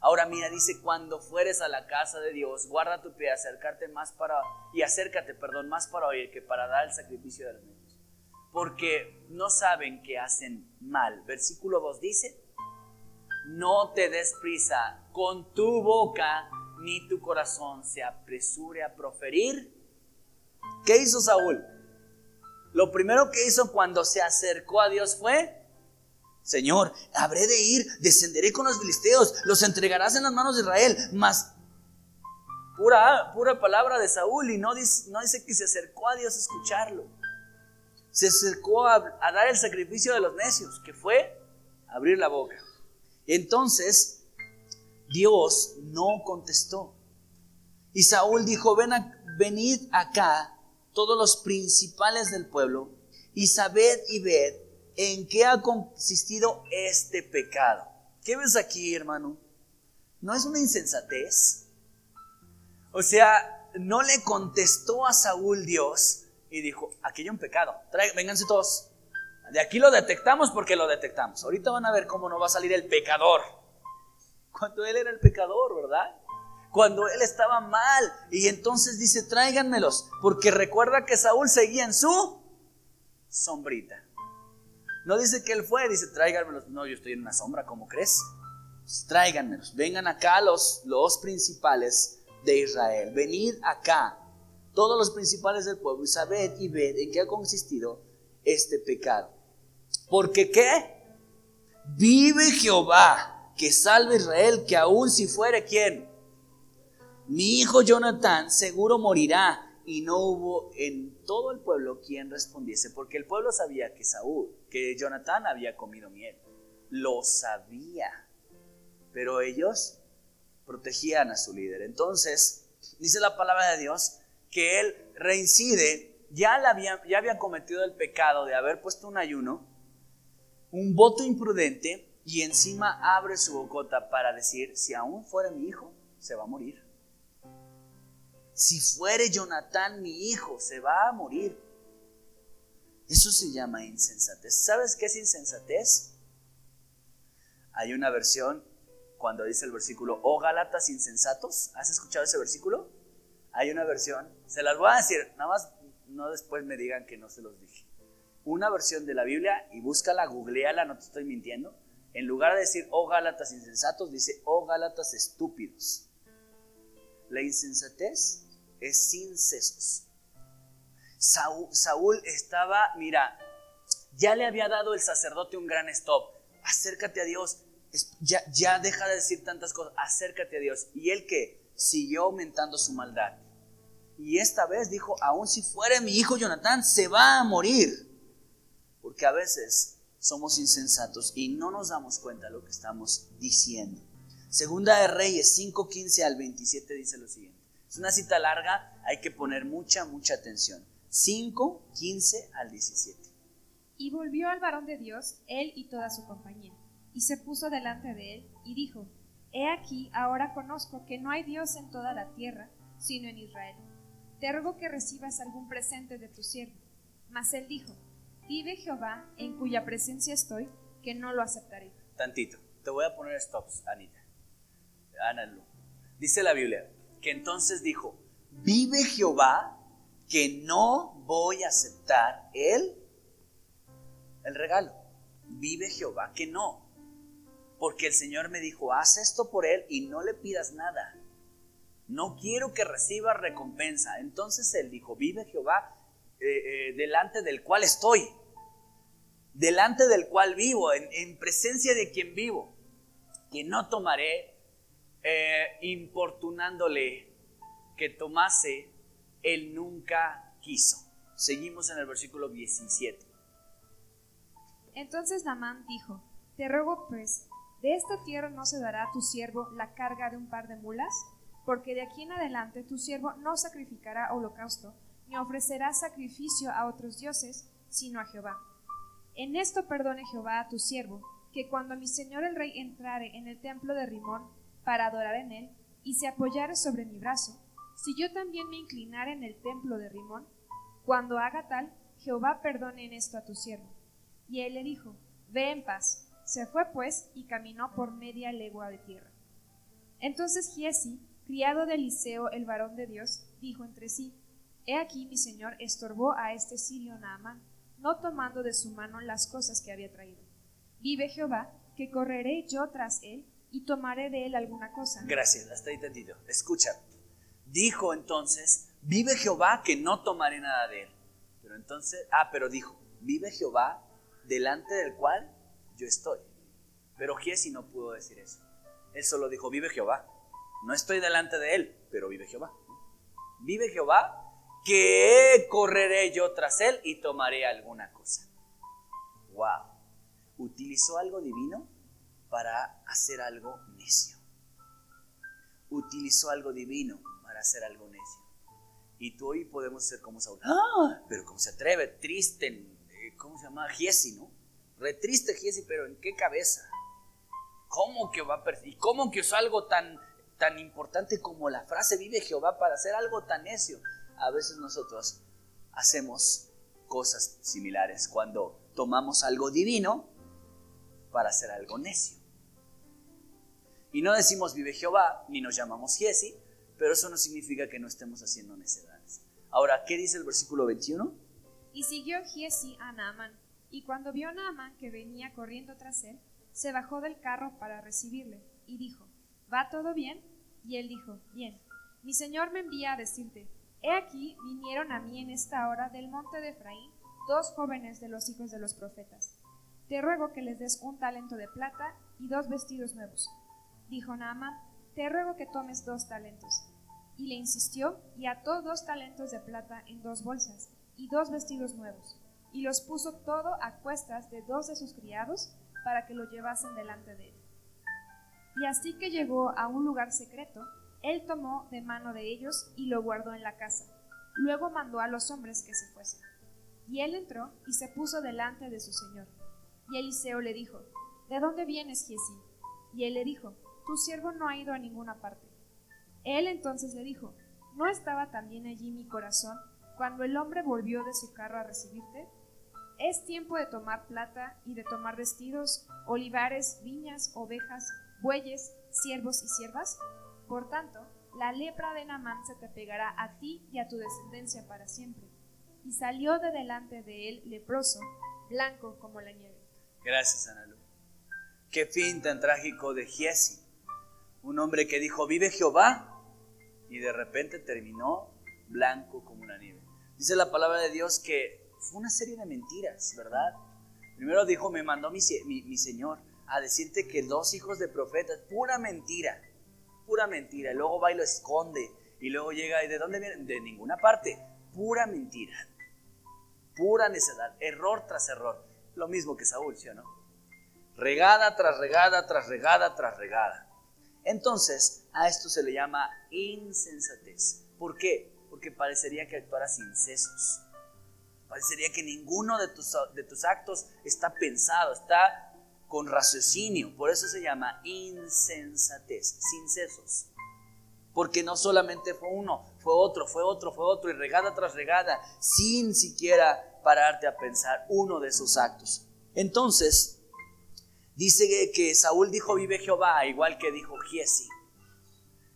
S1: Ahora mira, dice, cuando fueres a la casa de Dios, guarda tu pie, acercarte más para, y acércate, perdón, más para oír que para dar el sacrificio de niños. Porque no saben que hacen mal. Versículo 2 dice, no te des prisa con tu boca, ni tu corazón se apresure a proferir. ¿Qué hizo Saúl? Lo primero que hizo cuando se acercó a Dios fue Señor, habré de ir, descenderé con los filisteos, los entregarás en las manos de Israel. Mas, pura, pura palabra de Saúl, y no dice, que se acercó a Dios a escucharlo. Se acercó a, a dar el sacrificio de los necios, que fue abrir la boca. Entonces, Dios no contestó. Y Saúl dijo, Ven venid acá todos los principales del pueblo y sabed y ved en qué ha consistido este pecado. ¿Qué ves aquí, hermano? ¿No es una insensatez? O sea, no le contestó a Saúl Dios y dijo, aquí hay un pecado, vénganse todos. De aquí lo detectamos porque lo detectamos. Ahorita van a ver cómo no va a salir el pecador. Cuando él era el pecador, ¿verdad? Cuando él estaba mal. Y entonces dice, tráiganmelos. Porque recuerda que Saúl seguía en su sombrita. No dice que él fue, dice tráiganmelos. No, yo estoy en una sombra, ¿cómo crees? Pues, tráiganmelos. Vengan acá los, los principales de Israel. Venid acá, todos los principales del pueblo, y sabed y ved en qué ha consistido este pecado. Porque qué? Vive Jehová, que salve Israel, que aún si fuere quien. Mi hijo Jonathan seguro morirá y no hubo en todo el pueblo quien respondiese, porque el pueblo sabía que Saúl, que Jonatán había comido miel. Lo sabía, pero ellos protegían a su líder. Entonces, dice la palabra de Dios que él reincide, ya, había, ya había cometido el pecado de haber puesto un ayuno, un voto imprudente, y encima abre su bocota para decir, si aún fuera mi hijo, se va a morir si fuere Jonatán mi hijo, se va a morir. Eso se llama insensatez. ¿Sabes qué es insensatez? Hay una versión cuando dice el versículo, oh Gálatas insensatos. ¿Has escuchado ese versículo? Hay una versión, se las voy a decir, nada más no después me digan que no se los dije. Una versión de la Biblia y búscala, googleala, no te estoy mintiendo. En lugar de decir, oh Gálatas insensatos, dice, oh Gálatas estúpidos. La insensatez es sin sesos. Saúl, estaba, mira, ya le había dado el sacerdote un gran stop. Acércate a Dios. Ya, ya deja de decir tantas cosas. Acércate a Dios. Y él que siguió aumentando su maldad. Y esta vez dijo, aun si fuera mi hijo Jonatán, se va a morir. Porque a veces somos insensatos y no nos damos cuenta de lo que estamos diciendo. Segunda de Reyes 5:15 al 27 dice lo siguiente. Es una cita larga, hay que poner mucha, mucha atención. 5:15 al 17.
S2: Y volvió al varón de Dios, él y toda su compañía, y se puso delante de él, y dijo, He aquí, ahora conozco que no hay Dios en toda la tierra, sino en Israel. Te ruego que recibas algún presente de tu siervo. Mas él dijo, Vive Jehová, en cuya presencia estoy, que no lo aceptaré.
S1: Tantito, te voy a poner stops, Anita. Ana Dice la Biblia que entonces dijo, Vive Jehová, que no voy a aceptar él el regalo. Vive Jehová que no. Porque el Señor me dijo, haz esto por él y no le pidas nada. No quiero que reciba recompensa. Entonces él dijo, vive Jehová eh, eh, delante del cual estoy. Delante del cual vivo, en, presencia de quien vivo. Que no tomaré eh, importunándole que tomase, él nunca quiso. Seguimos en el versículo 17.
S2: Entonces Namán dijo, Te ruego pues, de esta tierra no se dará a tu siervo la carga de un par de mulas, porque de aquí en adelante tu siervo no sacrificará holocausto, ni ofrecerá sacrificio a otros dioses, sino a Jehová. En esto perdone Jehová a tu siervo, que cuando mi señor el rey entrare en el templo de Rimón para adorar en él, y se apoyare sobre mi brazo, si yo también me inclinare en el templo de Rimón, cuando haga tal, Jehová perdone en esto a tu siervo y él le dijo, Ve en paz. Se fue pues y caminó por media legua de tierra. Entonces Giesi, criado de Eliseo, el varón de Dios, dijo entre sí, He aquí mi señor estorbó a este sirio Naamán, no tomando de su mano las cosas que había traído. Vive Jehová, que correré yo tras él y tomaré de él alguna cosa.
S1: Gracias, hasta ahí entendido. Escucha. Dijo entonces, vive Jehová que no tomaré nada de él. Pero entonces, ah, pero dijo, vive Jehová delante del cual yo estoy. Pero Giesi no pudo decir eso. Él solo dijo, vive Jehová. No estoy delante de él, pero vive Jehová. Vive Jehová, que correré yo tras él y tomaré alguna cosa. Wow. Utilizó algo divino para hacer algo necio. Utilizó algo divino para hacer algo necio. Y tú hoy podemos ser como Saúl. ¡Ah! Pero como se atreve, triste, ¿cómo se llama? Giesi, ¿no? Re triste Giesi, pero ¿en qué cabeza? ¿Cómo que va a ¿Y cómo que usó algo tan, tan importante como la frase vive Jehová para hacer algo tan necio? A veces nosotros hacemos cosas similares cuando tomamos algo divino para hacer algo necio. Y no decimos vive Jehová, ni nos llamamos Giesi, pero eso no significa que no estemos haciendo necedades. Ahora, ¿qué dice el versículo 21?
S2: Y siguió Giesi a Naaman, y cuando vio a Naaman que venía corriendo tras él, se bajó del carro para recibirle, y dijo, ¿Va todo bien? Y él dijo, Bien. Mi señor me envía a decirte, He aquí vinieron a mí en esta hora del monte de Efraín dos jóvenes de los hijos de los profetas. Te ruego que les des un talento de plata y dos vestidos nuevos. Dijo Naaman, Te ruego que tomes dos talentos. Y le insistió y ató dos talentos de plata en dos bolsas y dos vestidos nuevos, y los puso todo a cuestas de dos de sus criados para que lo llevasen delante de él. Y así que llegó a un lugar secreto, él tomó de mano de ellos y lo guardó en la casa. Luego mandó a los hombres que se fuesen. Y él entró y se puso delante de su señor. Y Eliseo le dijo, ¿De dónde vienes, Giesi? Y él le dijo, Tu siervo no ha ido a ninguna parte. Él entonces le dijo, ¿No estaba también allí mi corazón cuando el hombre volvió de su carro a recibirte, es tiempo de tomar plata y de tomar vestidos, olivares, viñas, ovejas, bueyes, siervos y siervas. Por tanto, la lepra de Namán se te pegará a ti y a tu descendencia para siempre. Y salió de delante de él leproso, blanco como la nieve.
S1: Gracias, Analu. Qué fin tan trágico de Giesi, un hombre que dijo, vive Jehová, y de repente terminó blanco como la nieve. Dice la palabra de Dios que fue una serie de mentiras, ¿verdad? Primero dijo, me mandó mi, mi, Señor a decirte que dos hijos de profetas, pura mentira, pura mentira. Y luego va y lo esconde. Y luego llega, ¿y de dónde viene? De ninguna parte. Pura mentira. Pura necedad. Error tras error. Lo mismo que Saúl, ¿sí no? Regada tras regada, tras regada, tras regada. Entonces, a esto se le llama insensatez. ¿Por qué? Porque parecería que actuara sin sesos. Parecería que ninguno de tus, de tus actos está pensado, está con raciocinio. Por eso se llama insensatez, sin sesos. Porque no solamente fue uno, fue otro, fue otro, fue otro, y regada tras regada, sin siquiera pararte a pensar uno de esos actos. Entonces, dice que Saúl dijo, vive Jehová, igual que dijo Giesi.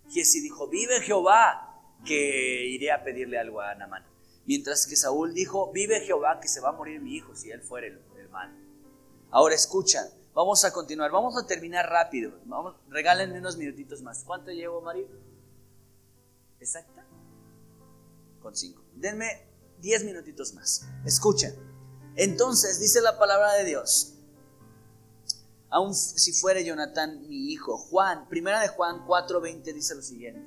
S1: Giesi dijo, vive Jehová, que iré a pedirle algo a Namán. Mientras que Saúl dijo, vive Jehová, que se va a morir mi hijo si él fuera el hermano. Ahora escucha, vamos a continuar, vamos a terminar rápido. Vamos, regálenme unos minutitos más. ¿Cuánto llevo, María? ¿Exacta? Con cinco. Denme diez minutitos más. Escuchen. Entonces dice la palabra de Dios. Aun si fuere Jonatán mi hijo, Juan, primera de Juan 4:20 dice lo siguiente.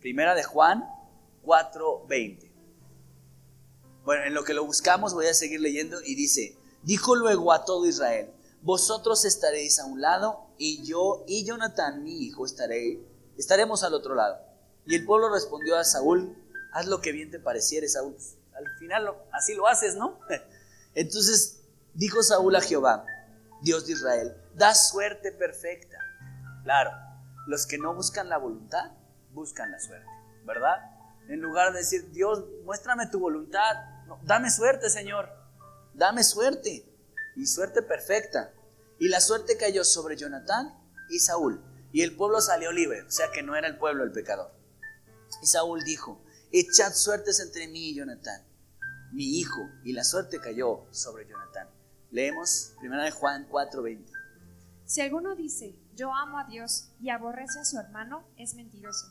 S1: Primera de Juan 4:20. Bueno, en lo que lo buscamos voy a seguir leyendo y dice, dijo luego a todo Israel, vosotros estaréis a un lado y yo y Jonatán, mi hijo, estaremos al otro lado. Y el pueblo respondió a Saúl, haz lo que bien te pareciere, Saúl. Al final así lo haces, ¿no? Entonces dijo Saúl a Jehová, Dios de Israel, da suerte perfecta. Claro, los que no buscan la voluntad buscan la suerte, ¿verdad? En lugar de decir, Dios, muéstrame tu voluntad, dame suerte, Señor, dame suerte, y suerte perfecta. Y la suerte cayó sobre Jonatán y Saúl, y el pueblo salió libre, o sea que no era el pueblo el pecador. Y Saúl dijo, echad suertes entre mí y Jonatán, mi hijo, y la suerte cayó sobre Jonatán. Leemos 1 Juan 4:20.
S2: Si alguno dice, yo amo a Dios y aborrece a su hermano, es mentiroso.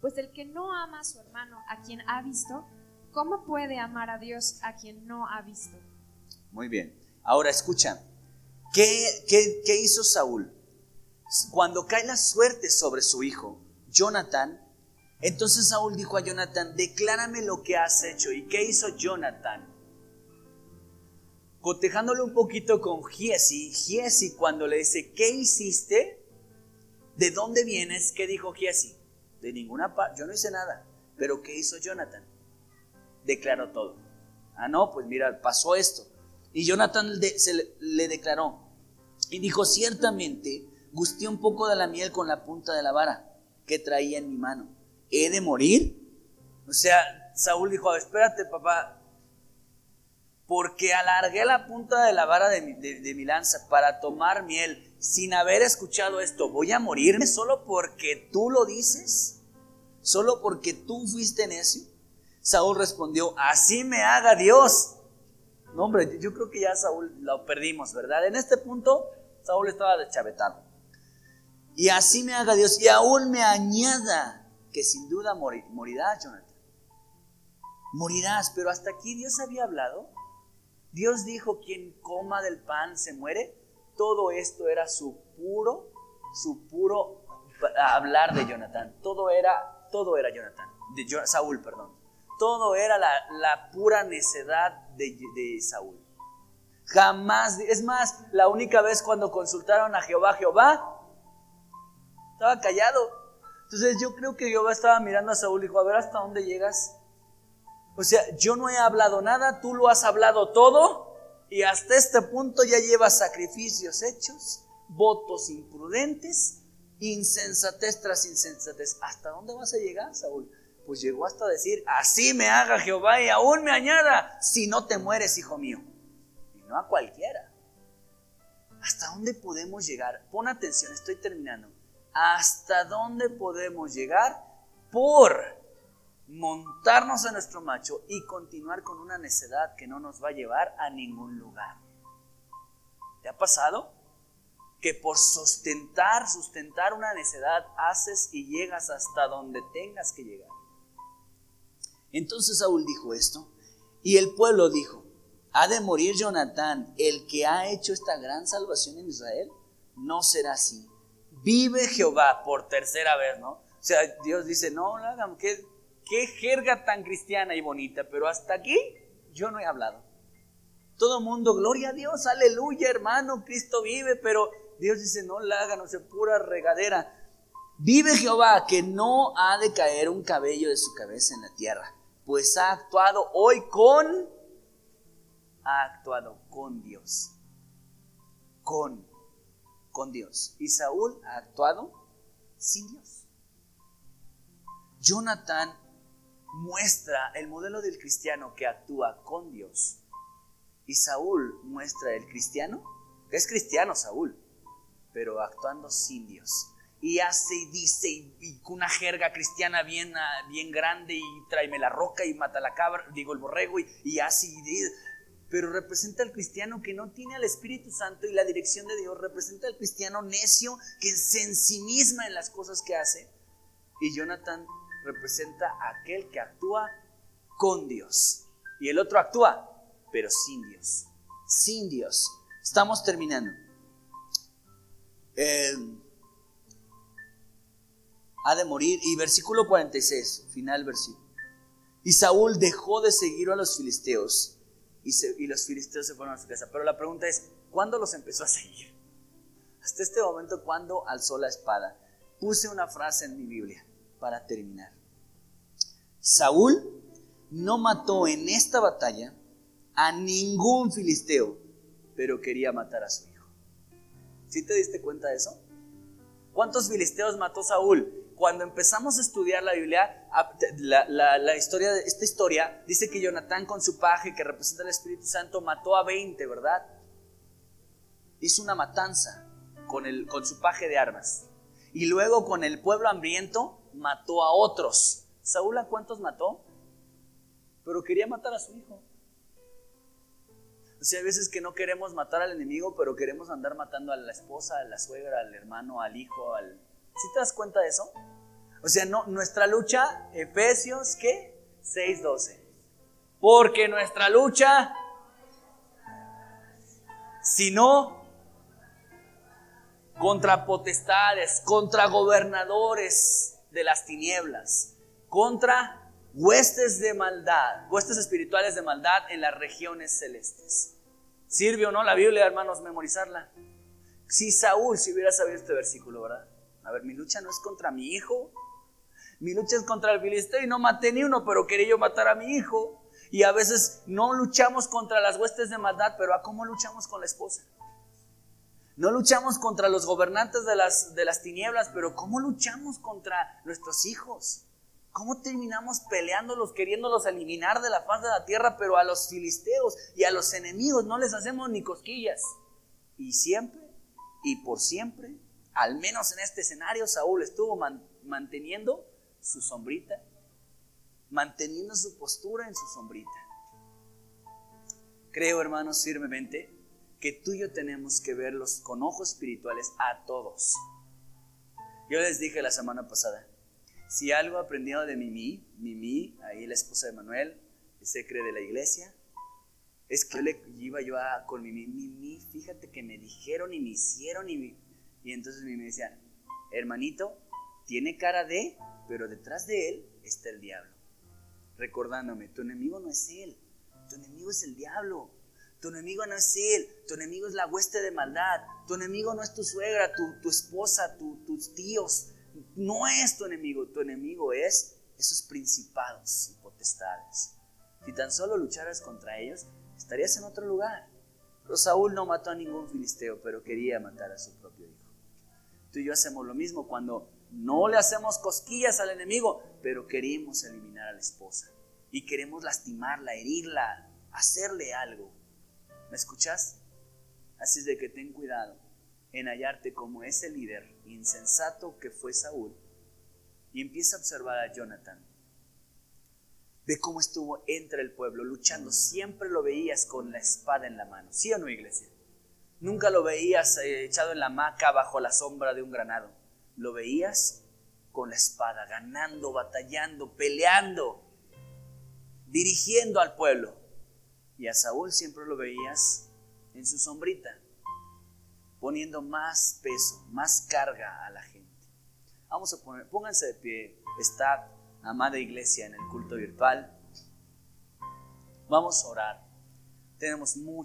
S2: Pues el que no ama a su hermano, a quien ha visto, ¿cómo puede amar a Dios a quien no ha visto?
S1: Muy bien. Ahora escucha, ¿qué, qué, hizo Saúl? Cuando cae la suerte sobre su hijo, Jonathan, entonces Saúl dijo a Jonathan, declárame lo que has hecho. ¿Y qué hizo Jonathan? Cotejándolo un poquito con Giesi, Giesi cuando le dice, ¿qué hiciste? ¿De dónde vienes? ¿Qué dijo Giesi? De ninguna parte, yo no hice nada. Pero ¿qué hizo Jonathan? Declaró todo. Ah, no, pues mira, pasó esto. Y Jonathan se le, declaró y dijo, ciertamente gusté un poco de la miel con la punta de la vara que traía en mi mano. ¿He de morir? O sea, Saúl dijo, espérate papá, porque alargué la punta de la vara de mi, lanza para tomar miel sin haber escuchado esto. ¿Voy a morirme solo porque tú lo dices? solo porque tú fuiste necio? Saúl respondió, así me haga Dios. No, hombre, yo creo que ya Saúl lo perdimos, ¿verdad? En este punto, Saúl estaba deschavetado. Y así me haga Dios, y aún me añada que sin duda morirás, Jonathan. Morirás, pero hasta aquí Dios había hablado. Dios dijo, quien coma del pan se muere. Todo esto era su puro, su puro hablar de Jonathan. Todo era todo era Jonathan, de Saúl, perdón. Todo era la, pura necedad de, de Saúl. Jamás, es más, la única vez cuando consultaron a Jehová, Jehová estaba callado. Entonces yo creo que Jehová estaba mirando a Saúl y dijo, a ver hasta dónde llegas. O sea, yo no he hablado nada, tú lo has hablado todo y hasta este punto ya llevas sacrificios hechos, votos imprudentes insensatez tras insensatez. ¿Hasta dónde vas a llegar, Saúl? Pues llegó hasta decir, así me haga Jehová y aún me añada, si no te mueres, hijo mío. Y no a cualquiera. ¿Hasta dónde podemos llegar? Pon atención, estoy terminando. ¿Hasta dónde podemos llegar por montarnos a nuestro macho y continuar con una necedad que no nos va a llevar a ningún lugar? ¿Te ha pasado? que por sustentar, sustentar una necedad, haces y llegas hasta donde tengas que llegar. Entonces Saúl dijo esto, y el pueblo dijo, ¿ha de morir Jonatán, el que ha hecho esta gran salvación en Israel? No será así. Vive Jehová por tercera vez, ¿no? O sea, Dios dice, no, no qué, qué jerga tan cristiana y bonita, pero hasta aquí yo no he hablado. Todo mundo, gloria a Dios, aleluya, hermano, Cristo vive, pero Dios dice, no la hagan, no sea pura regadera. Vive Jehová, que no ha de caer un cabello de su cabeza en la tierra, pues ha actuado hoy con, ha actuado con Dios, con, con Dios. Y Saúl ha actuado sin Dios. Jonathan muestra el modelo del cristiano que actúa con Dios. Y Saúl muestra el cristiano, que es cristiano Saúl, pero actuando sin Dios. Y hace y dice, y, con una jerga cristiana bien, ah, bien grande, y tráeme la roca y mata la cabra, digo el borrego, y, y hace y dice. Pero representa al cristiano que no tiene al Espíritu Santo y la dirección de Dios. Representa al cristiano necio que se ensimisma en las cosas que hace. Y Jonathan representa a aquel que actúa con Dios. Y el otro actúa, pero sin Dios. Sin Dios. Estamos terminando. Eh, ha de morir. Y versículo 46, final versículo. Y Saúl dejó de seguir a los filisteos y, y, los filisteos se fueron a su casa. Pero la pregunta es, ¿cuándo los empezó a seguir? Hasta este momento, ¿cuándo alzó la espada? Puse una frase en mi Biblia para terminar. Saúl no mató en esta batalla a ningún filisteo, pero quería matar a su hijo. ¿Sí te diste cuenta de eso? ¿Cuántos filisteos mató Saúl? Cuando empezamos a estudiar la Biblia, la, historia, esta historia dice que Jonatán con su paje que representa el Espíritu Santo mató a 20, ¿verdad? Hizo una matanza con, el, con su paje de armas. Y luego con el pueblo hambriento mató a otros. ¿Saúl a cuántos mató? Pero quería matar a su hijo. O sea, hay veces que no queremos matar al enemigo, pero queremos andar matando a la esposa, a la suegra, al hermano, al hijo, al... ¿Sí te das cuenta de eso? O sea, no, nuestra lucha, Efesios, ¿qué? 6.12. Porque nuestra lucha, si no, contra potestades, contra gobernadores de las tinieblas, contra huestes de maldad, huestes espirituales de maldad en las regiones celestes. ¿Sirve o no la Biblia, hermanos, memorizarla? Si Saúl si hubiera sabido este versículo, ¿verdad? A ver, mi lucha no es contra mi hijo, mi lucha es contra el filisteo y no maté ni uno, pero quería yo matar a mi hijo. Y a veces no luchamos contra las huestes de maldad, pero ¿a cómo luchamos con la esposa? No luchamos contra los gobernantes de las, de las tinieblas, pero ¿cómo luchamos contra nuestros hijos? ¿Cómo terminamos peleándolos, queriéndolos eliminar de la faz de la tierra, pero a los filisteos y a los enemigos no les hacemos ni cosquillas? Y siempre y por siempre, al menos en este escenario, Saúl estuvo manteniendo su sombrita, manteniendo su postura en su sombrita. Creo, hermanos, firmemente que tú y yo tenemos que verlos con ojos espirituales a todos. Yo les dije la semana pasada, si algo he de Mimi, Mimi, ahí la esposa de Manuel, se cree de la iglesia, es que le iba yo a, con Mimi, Mimi, fíjate que me dijeron y me hicieron y, y entonces Mimi decía, hermanito, tiene cara de, pero detrás de él está el diablo. Recordándome, tu enemigo no es él, tu enemigo es el diablo. Tu enemigo no es él, tu enemigo es la hueste de maldad, tu enemigo no es tu suegra, tu, tu esposa, tus tíos, no es tu enemigo, tu enemigo es esos principados y potestades. Si tan solo lucharas contra ellos, estarías en otro lugar. Pero Saúl no mató a ningún filisteo, pero quería matar a su propio hijo. Tú y yo hacemos lo mismo cuando no le hacemos cosquillas al enemigo, pero queremos eliminar a la esposa y queremos lastimarla, herirla, hacerle algo. ¿Me escuchas? Así es de que ten cuidado en hallarte como ese líder insensato que fue Saúl y empieza a observar a Jonathan. Ve cómo estuvo entre el pueblo luchando. Siempre lo veías con la espada en la mano. ¿Sí o no, iglesia? Nunca lo veías eh, echado en la hamaca bajo la sombra de un granado. Lo veías con la espada, ganando, batallando, peleando. dirigiendo al pueblo. Y a Saúl siempre lo veías en su sombrita, poniendo más peso, más carga a la gente. Vamos a poner, pónganse de pie, está amada iglesia en el culto virtual. Vamos a orar. Tenemos mucho